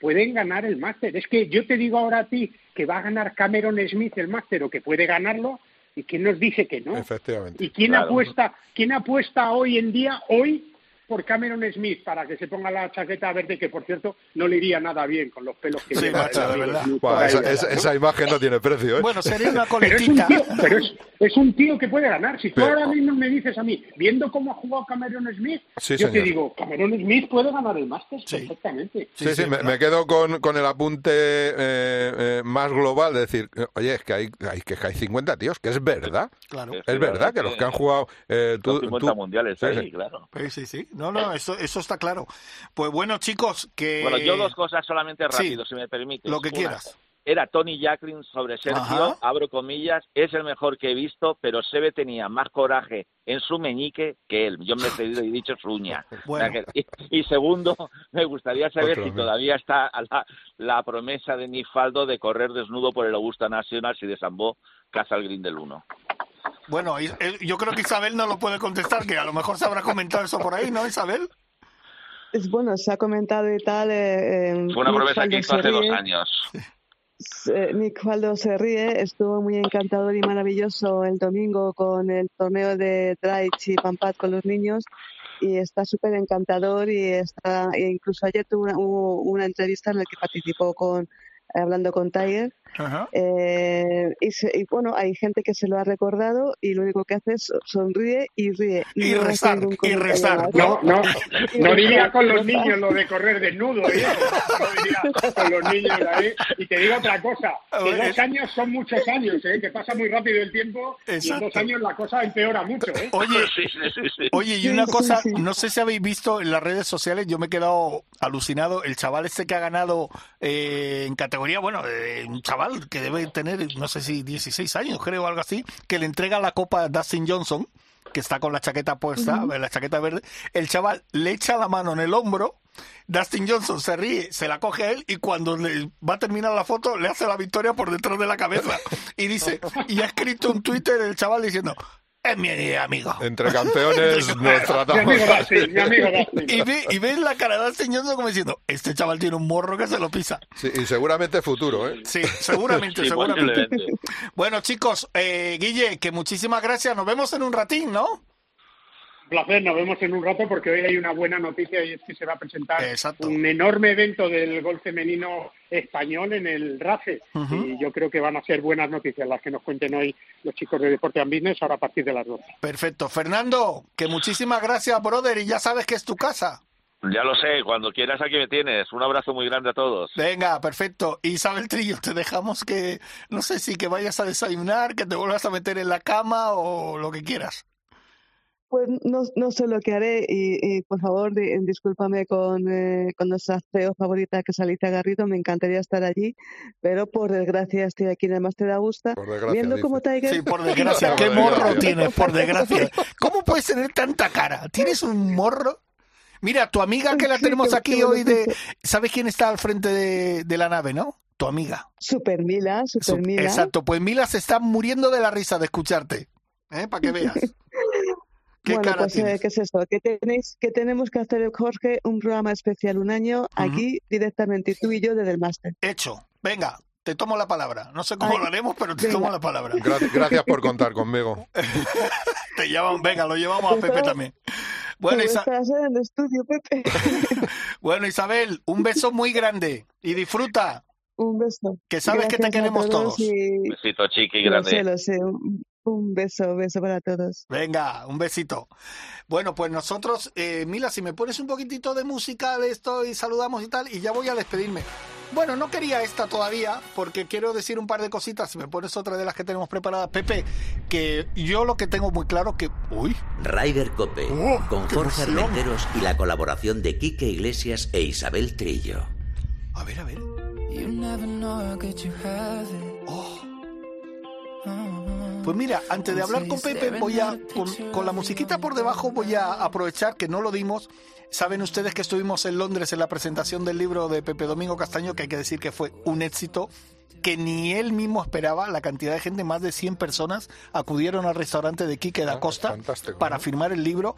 pueden ganar el máster. Es que yo te digo ahora a ti que va a ganar Cameron Smith el máster o que puede ganarlo y quién nos dice que no. Efectivamente. ¿Y quién Claro. apuesta, quién apuesta hoy en día, hoy, por Cameron Smith para que se ponga la chaqueta verde, que por cierto no le iría nada bien con los pelos que Sí, lleva? macho, de verdad. Ahí, esa, imagen no tiene precio, ¿eh? Bueno, sería una Pero es un coletita. tío, pero es, es un tío que puede ganar. Si tú Pero- ahora mismo me dices a mí, viendo cómo ha jugado Cameron Smith, Sí, yo te digo, Cameron Smith puede ganar el Masters Sí. perfectamente. Sí, sí, sí, me, quedo con, con el apunte eh, eh, más global de decir, oye, es que hay, hay, que hay 50 tíos, que es verdad. Claro. Es verdad que los que han jugado... eh, tú, Los 50 tú- mundiales sí, ahí, sí. claro. Sí, sí, sí. No, no, eso, eso está claro. Pues bueno, chicos, que... Bueno, yo dos cosas solamente sí, rápido, si me permites. Lo que Una, quieras. Era Tony Jacklin sobre Sergio, Ajá. abro comillas, es el mejor que he visto, pero Sebe tenía más coraje en su meñique que él. Yo me he pedido y dicho su uña. Bueno. O sea que- y, y segundo, me gustaría saber Otro, si todavía está a la, la promesa de Nifaldo de correr desnudo por el Augusta National si desambó casa al Green del 1. Bueno, yo creo que Isabel no lo puede contestar, que a lo mejor se habrá comentado eso por ahí, ¿no, Isabel? Es bueno, se ha comentado y tal. eh, eh, Fue una promesa que hizo hace dos años. Eh, Nick Faldo se ríe, estuvo muy encantador y maravilloso el domingo con el torneo de Draich y Pampat con los niños y está súper encantador y está e incluso ayer tuvo una, hubo una entrevista en la que participó con hablando con Tiger Ajá. eh, y, se- y bueno hay gente que se lo ha recordado y lo único que hace es sonríe y ríe Y no hace rezar, y rezar. No, no, no diría con los niños lo de correr desnudo, ¿eh? No diría con los niños ahí. Y te digo otra cosa, que Oye, dos años son muchos años, ¿eh? Que pasa muy rápido el tiempo y en Exacto. dos años la cosa empeora mucho, ¿eh? Oye, Sí, sí, sí. Oye, y una cosa, no sé si habéis visto en las redes sociales, yo me he quedado alucinado, el chaval este que ha ganado eh, en categoría, bueno, eh, un chaval que debe tener, no sé si 16 años, creo, algo así, que le entrega la copa a Dustin Johnson, que está con la chaqueta puesta, la chaqueta verde, el chaval le echa la mano en el hombro, Dustin Johnson se ríe, se la coge a él y cuando le va a terminar la foto le hace la victoria por detrás de la cabeza. Y dice, y ha escrito un Twitter el chaval diciendo, es mi amigo. Entre campeones nos Mi tratamos... mi amigo. Y, ve, y ves la cara de Johnson como diciendo, este chaval tiene un morro que se lo pisa. Sí, y seguramente futuro, ¿eh? Sí, seguramente, Sí, seguramente. Bueno, chicos, eh, Guille, que muchísimas gracias. Nos vemos en un ratín, ¿no? Un placer, nos vemos en un rato porque hoy hay una buena noticia y es que se va a presentar Exacto. un enorme evento del golf femenino español en el RACE y yo creo que van a ser buenas noticias las que nos cuenten hoy los chicos de Deporte and Business ahora a partir de las 12. Perfecto. Fernando, que muchísimas gracias, brother, y ya sabes que es tu casa. Ya lo sé, cuando quieras aquí me tienes. Un abrazo muy grande a todos. Venga, perfecto. Isabel Trillo, te dejamos que, no sé si que vayas a desayunar, que te vuelvas a meter en la cama o lo que quieras. Pues no, no sé lo que haré y, y, por favor di- discúlpame con, eh, con nuestra CEO favorita que es Alicia Garrido, me encantaría estar allí, pero por desgracia estoy aquí en el Máster de Augusta, Por desgracia, viendo como Tiger... Sí, por desgracia. ¿Qué morro tienes, por desgracia? ¿Cómo puedes tener tanta cara? ¿Tienes un morro? Mira, tu amiga que la tenemos aquí hoy de... ¿Sabes quién está al frente de, de la nave, no? Tu amiga. Super Mila, Super Su- Mila. Exacto, pues Mila se está muriendo de la risa de escucharte. ¿eh? Para que veas. ¿Qué bueno, cara pues, eh, tienes? ¿qué es eso? Que, tenéis, que tenemos que hacer, Jorge, un programa especial un año aquí directamente tú y yo desde el máster. Hecho. Venga, te tomo la palabra. No sé cómo Ay, lo haremos, pero te venga. tomo la palabra. Gra- Gracias por contar conmigo. Te llaman, venga, lo llevamos a Pepe también. Bueno, Isa- estás en el estudio, Pepe. bueno, Isabel, un beso muy grande y disfruta, un beso. que sabes que te queremos todos. y- Besito chiqui Lo grande. sé, lo sé. Un, un beso, un beso para todos. Venga, un besito. Bueno, pues nosotros, eh, Mila, si me pones un poquitito de música de esto y saludamos y tal, y ya voy a despedirme. Bueno, no quería esta todavía porque quiero decir un par de cositas. Si me pones otra de las que tenemos preparadas, Pepe, que yo lo que tengo muy claro que... ¡Uy! Rider Cope, ¡Oh, con Jorge! Armenteros y la colaboración de Quique Iglesias e Isabel Trillo. A ver, a ver. Oh. Pues mira, antes de hablar con Pepe, voy a, con, con la musiquita por debajo, voy a aprovechar que no lo dimos. Saben ustedes que estuvimos en Londres en la presentación del libro de Pepe Domingo Castaño, que hay que decir que fue un éxito que ni él mismo esperaba. La cantidad de gente, más de 100 personas, acudieron al restaurante de Quique da Costa fantástico, para ¿no? firmar el libro.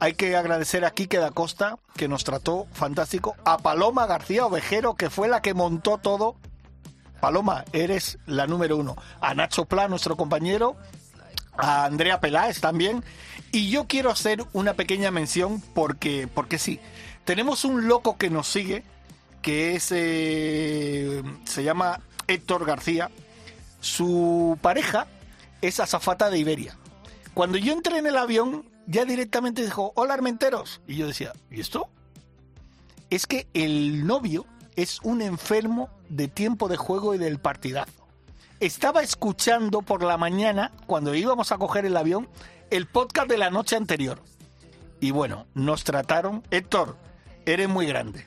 Hay que agradecer a Quique da Costa, que nos trató fantástico, a Paloma García Ovejero, que fue la que montó todo. Paloma, eres la número uno. A Nacho Pla, nuestro compañero, a Andrea Peláez también. Y yo quiero hacer una pequeña mención porque, porque sí. Tenemos un loco que nos sigue, que es eh, se llama Héctor García. Su pareja es azafata de Iberia. Cuando yo entré en el avión, ya directamente dijo, hola Armenteros. Y yo decía, ¿y esto? Es que el novio es un enfermo de tiempo de juego y del partidazo. Estaba escuchando por la mañana, cuando íbamos a coger el avión, el podcast de la noche anterior. Y bueno, nos trataron. Héctor, eres muy grande.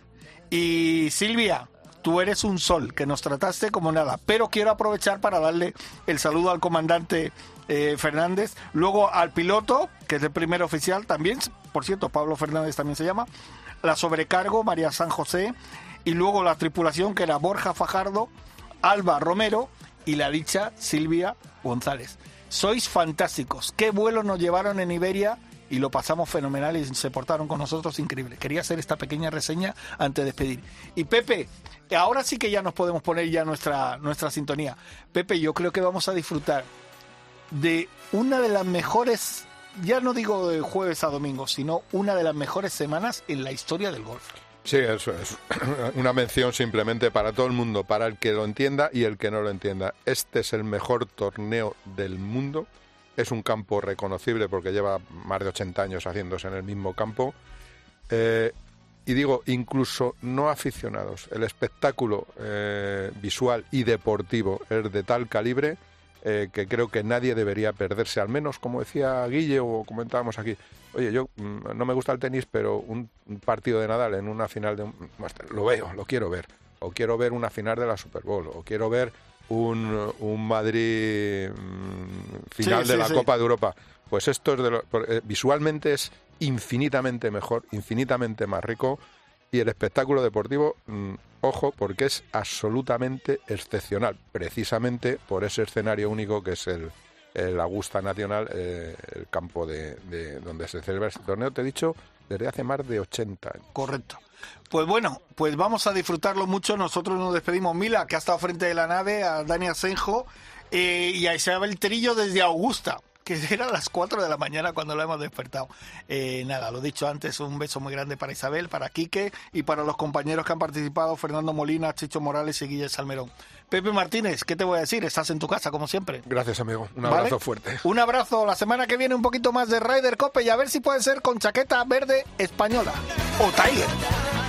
Y Silvia, tú eres un sol, que nos trataste como nada. Pero quiero aprovechar para darle el saludo al comandante eh, Fernández, luego al piloto, que es el primer oficial también, por cierto, Pablo Fernández también se llama, la sobrecargo, María San José, y luego la tripulación, que era Borja Fajardo, Alba Romero y la dicha Silvia González. Sois fantásticos. Qué vuelo nos llevaron en Iberia y lo pasamos fenomenal y se portaron con nosotros increíble. Quería hacer esta pequeña reseña antes de despedir. Y Pepe, ahora sí que ya nos podemos poner ya nuestra, nuestra sintonía. Pepe, yo creo que vamos a disfrutar de una de las mejores, ya no digo de jueves a domingo, sino una de las mejores semanas en la historia del golf. Sí, eso es una mención simplemente para todo el mundo, para el que lo entienda y el que no lo entienda. Este es el mejor torneo del mundo. Es un campo reconocible porque lleva más de 80 años haciéndose en el mismo campo. Eh, y digo, incluso no aficionados. El espectáculo eh, visual y deportivo es de tal calibre eh, que creo que nadie debería perderse, al menos como decía Guille o comentábamos aquí. Oye, yo mm, no me gusta el tenis, pero un, partido de Nadal en una final de un Master, lo veo, lo quiero ver. O quiero ver una final de la Super Bowl, o quiero ver un, un Madrid mm, final Sí, de sí, la sí. Copa de Europa. Pues esto es de lo- eh, visualmente es infinitamente mejor, infinitamente más rico y el espectáculo deportivo, mm, ojo, porque es absolutamente excepcional, precisamente por ese escenario único que es el, Augusta Nacional, eh, el campo de, de donde se celebra este torneo, te he dicho, desde hace más de 80 años. Correcto. Pues bueno, pues vamos a disfrutarlo mucho. Nosotros nos despedimos, Mila, que ha estado frente de la nave, a Dani Asenjo eh, y a Isabel Trillo desde Augusta, que eran las 4 de la mañana cuando lo hemos despertado. Eh, nada, lo dicho antes, un beso muy grande para Isabel, para Quique y para los compañeros que han participado, Fernando Molina, Chicho Morales y Guille Salmerón. Pepe Martínez, ¿qué te voy a decir? Estás en tu casa, como siempre. Gracias, amigo. Un ¿Vale? abrazo fuerte. Un abrazo. La semana que viene un poquito más de Ryder Cope y a ver si puede ser con chaqueta verde española. O Tiger.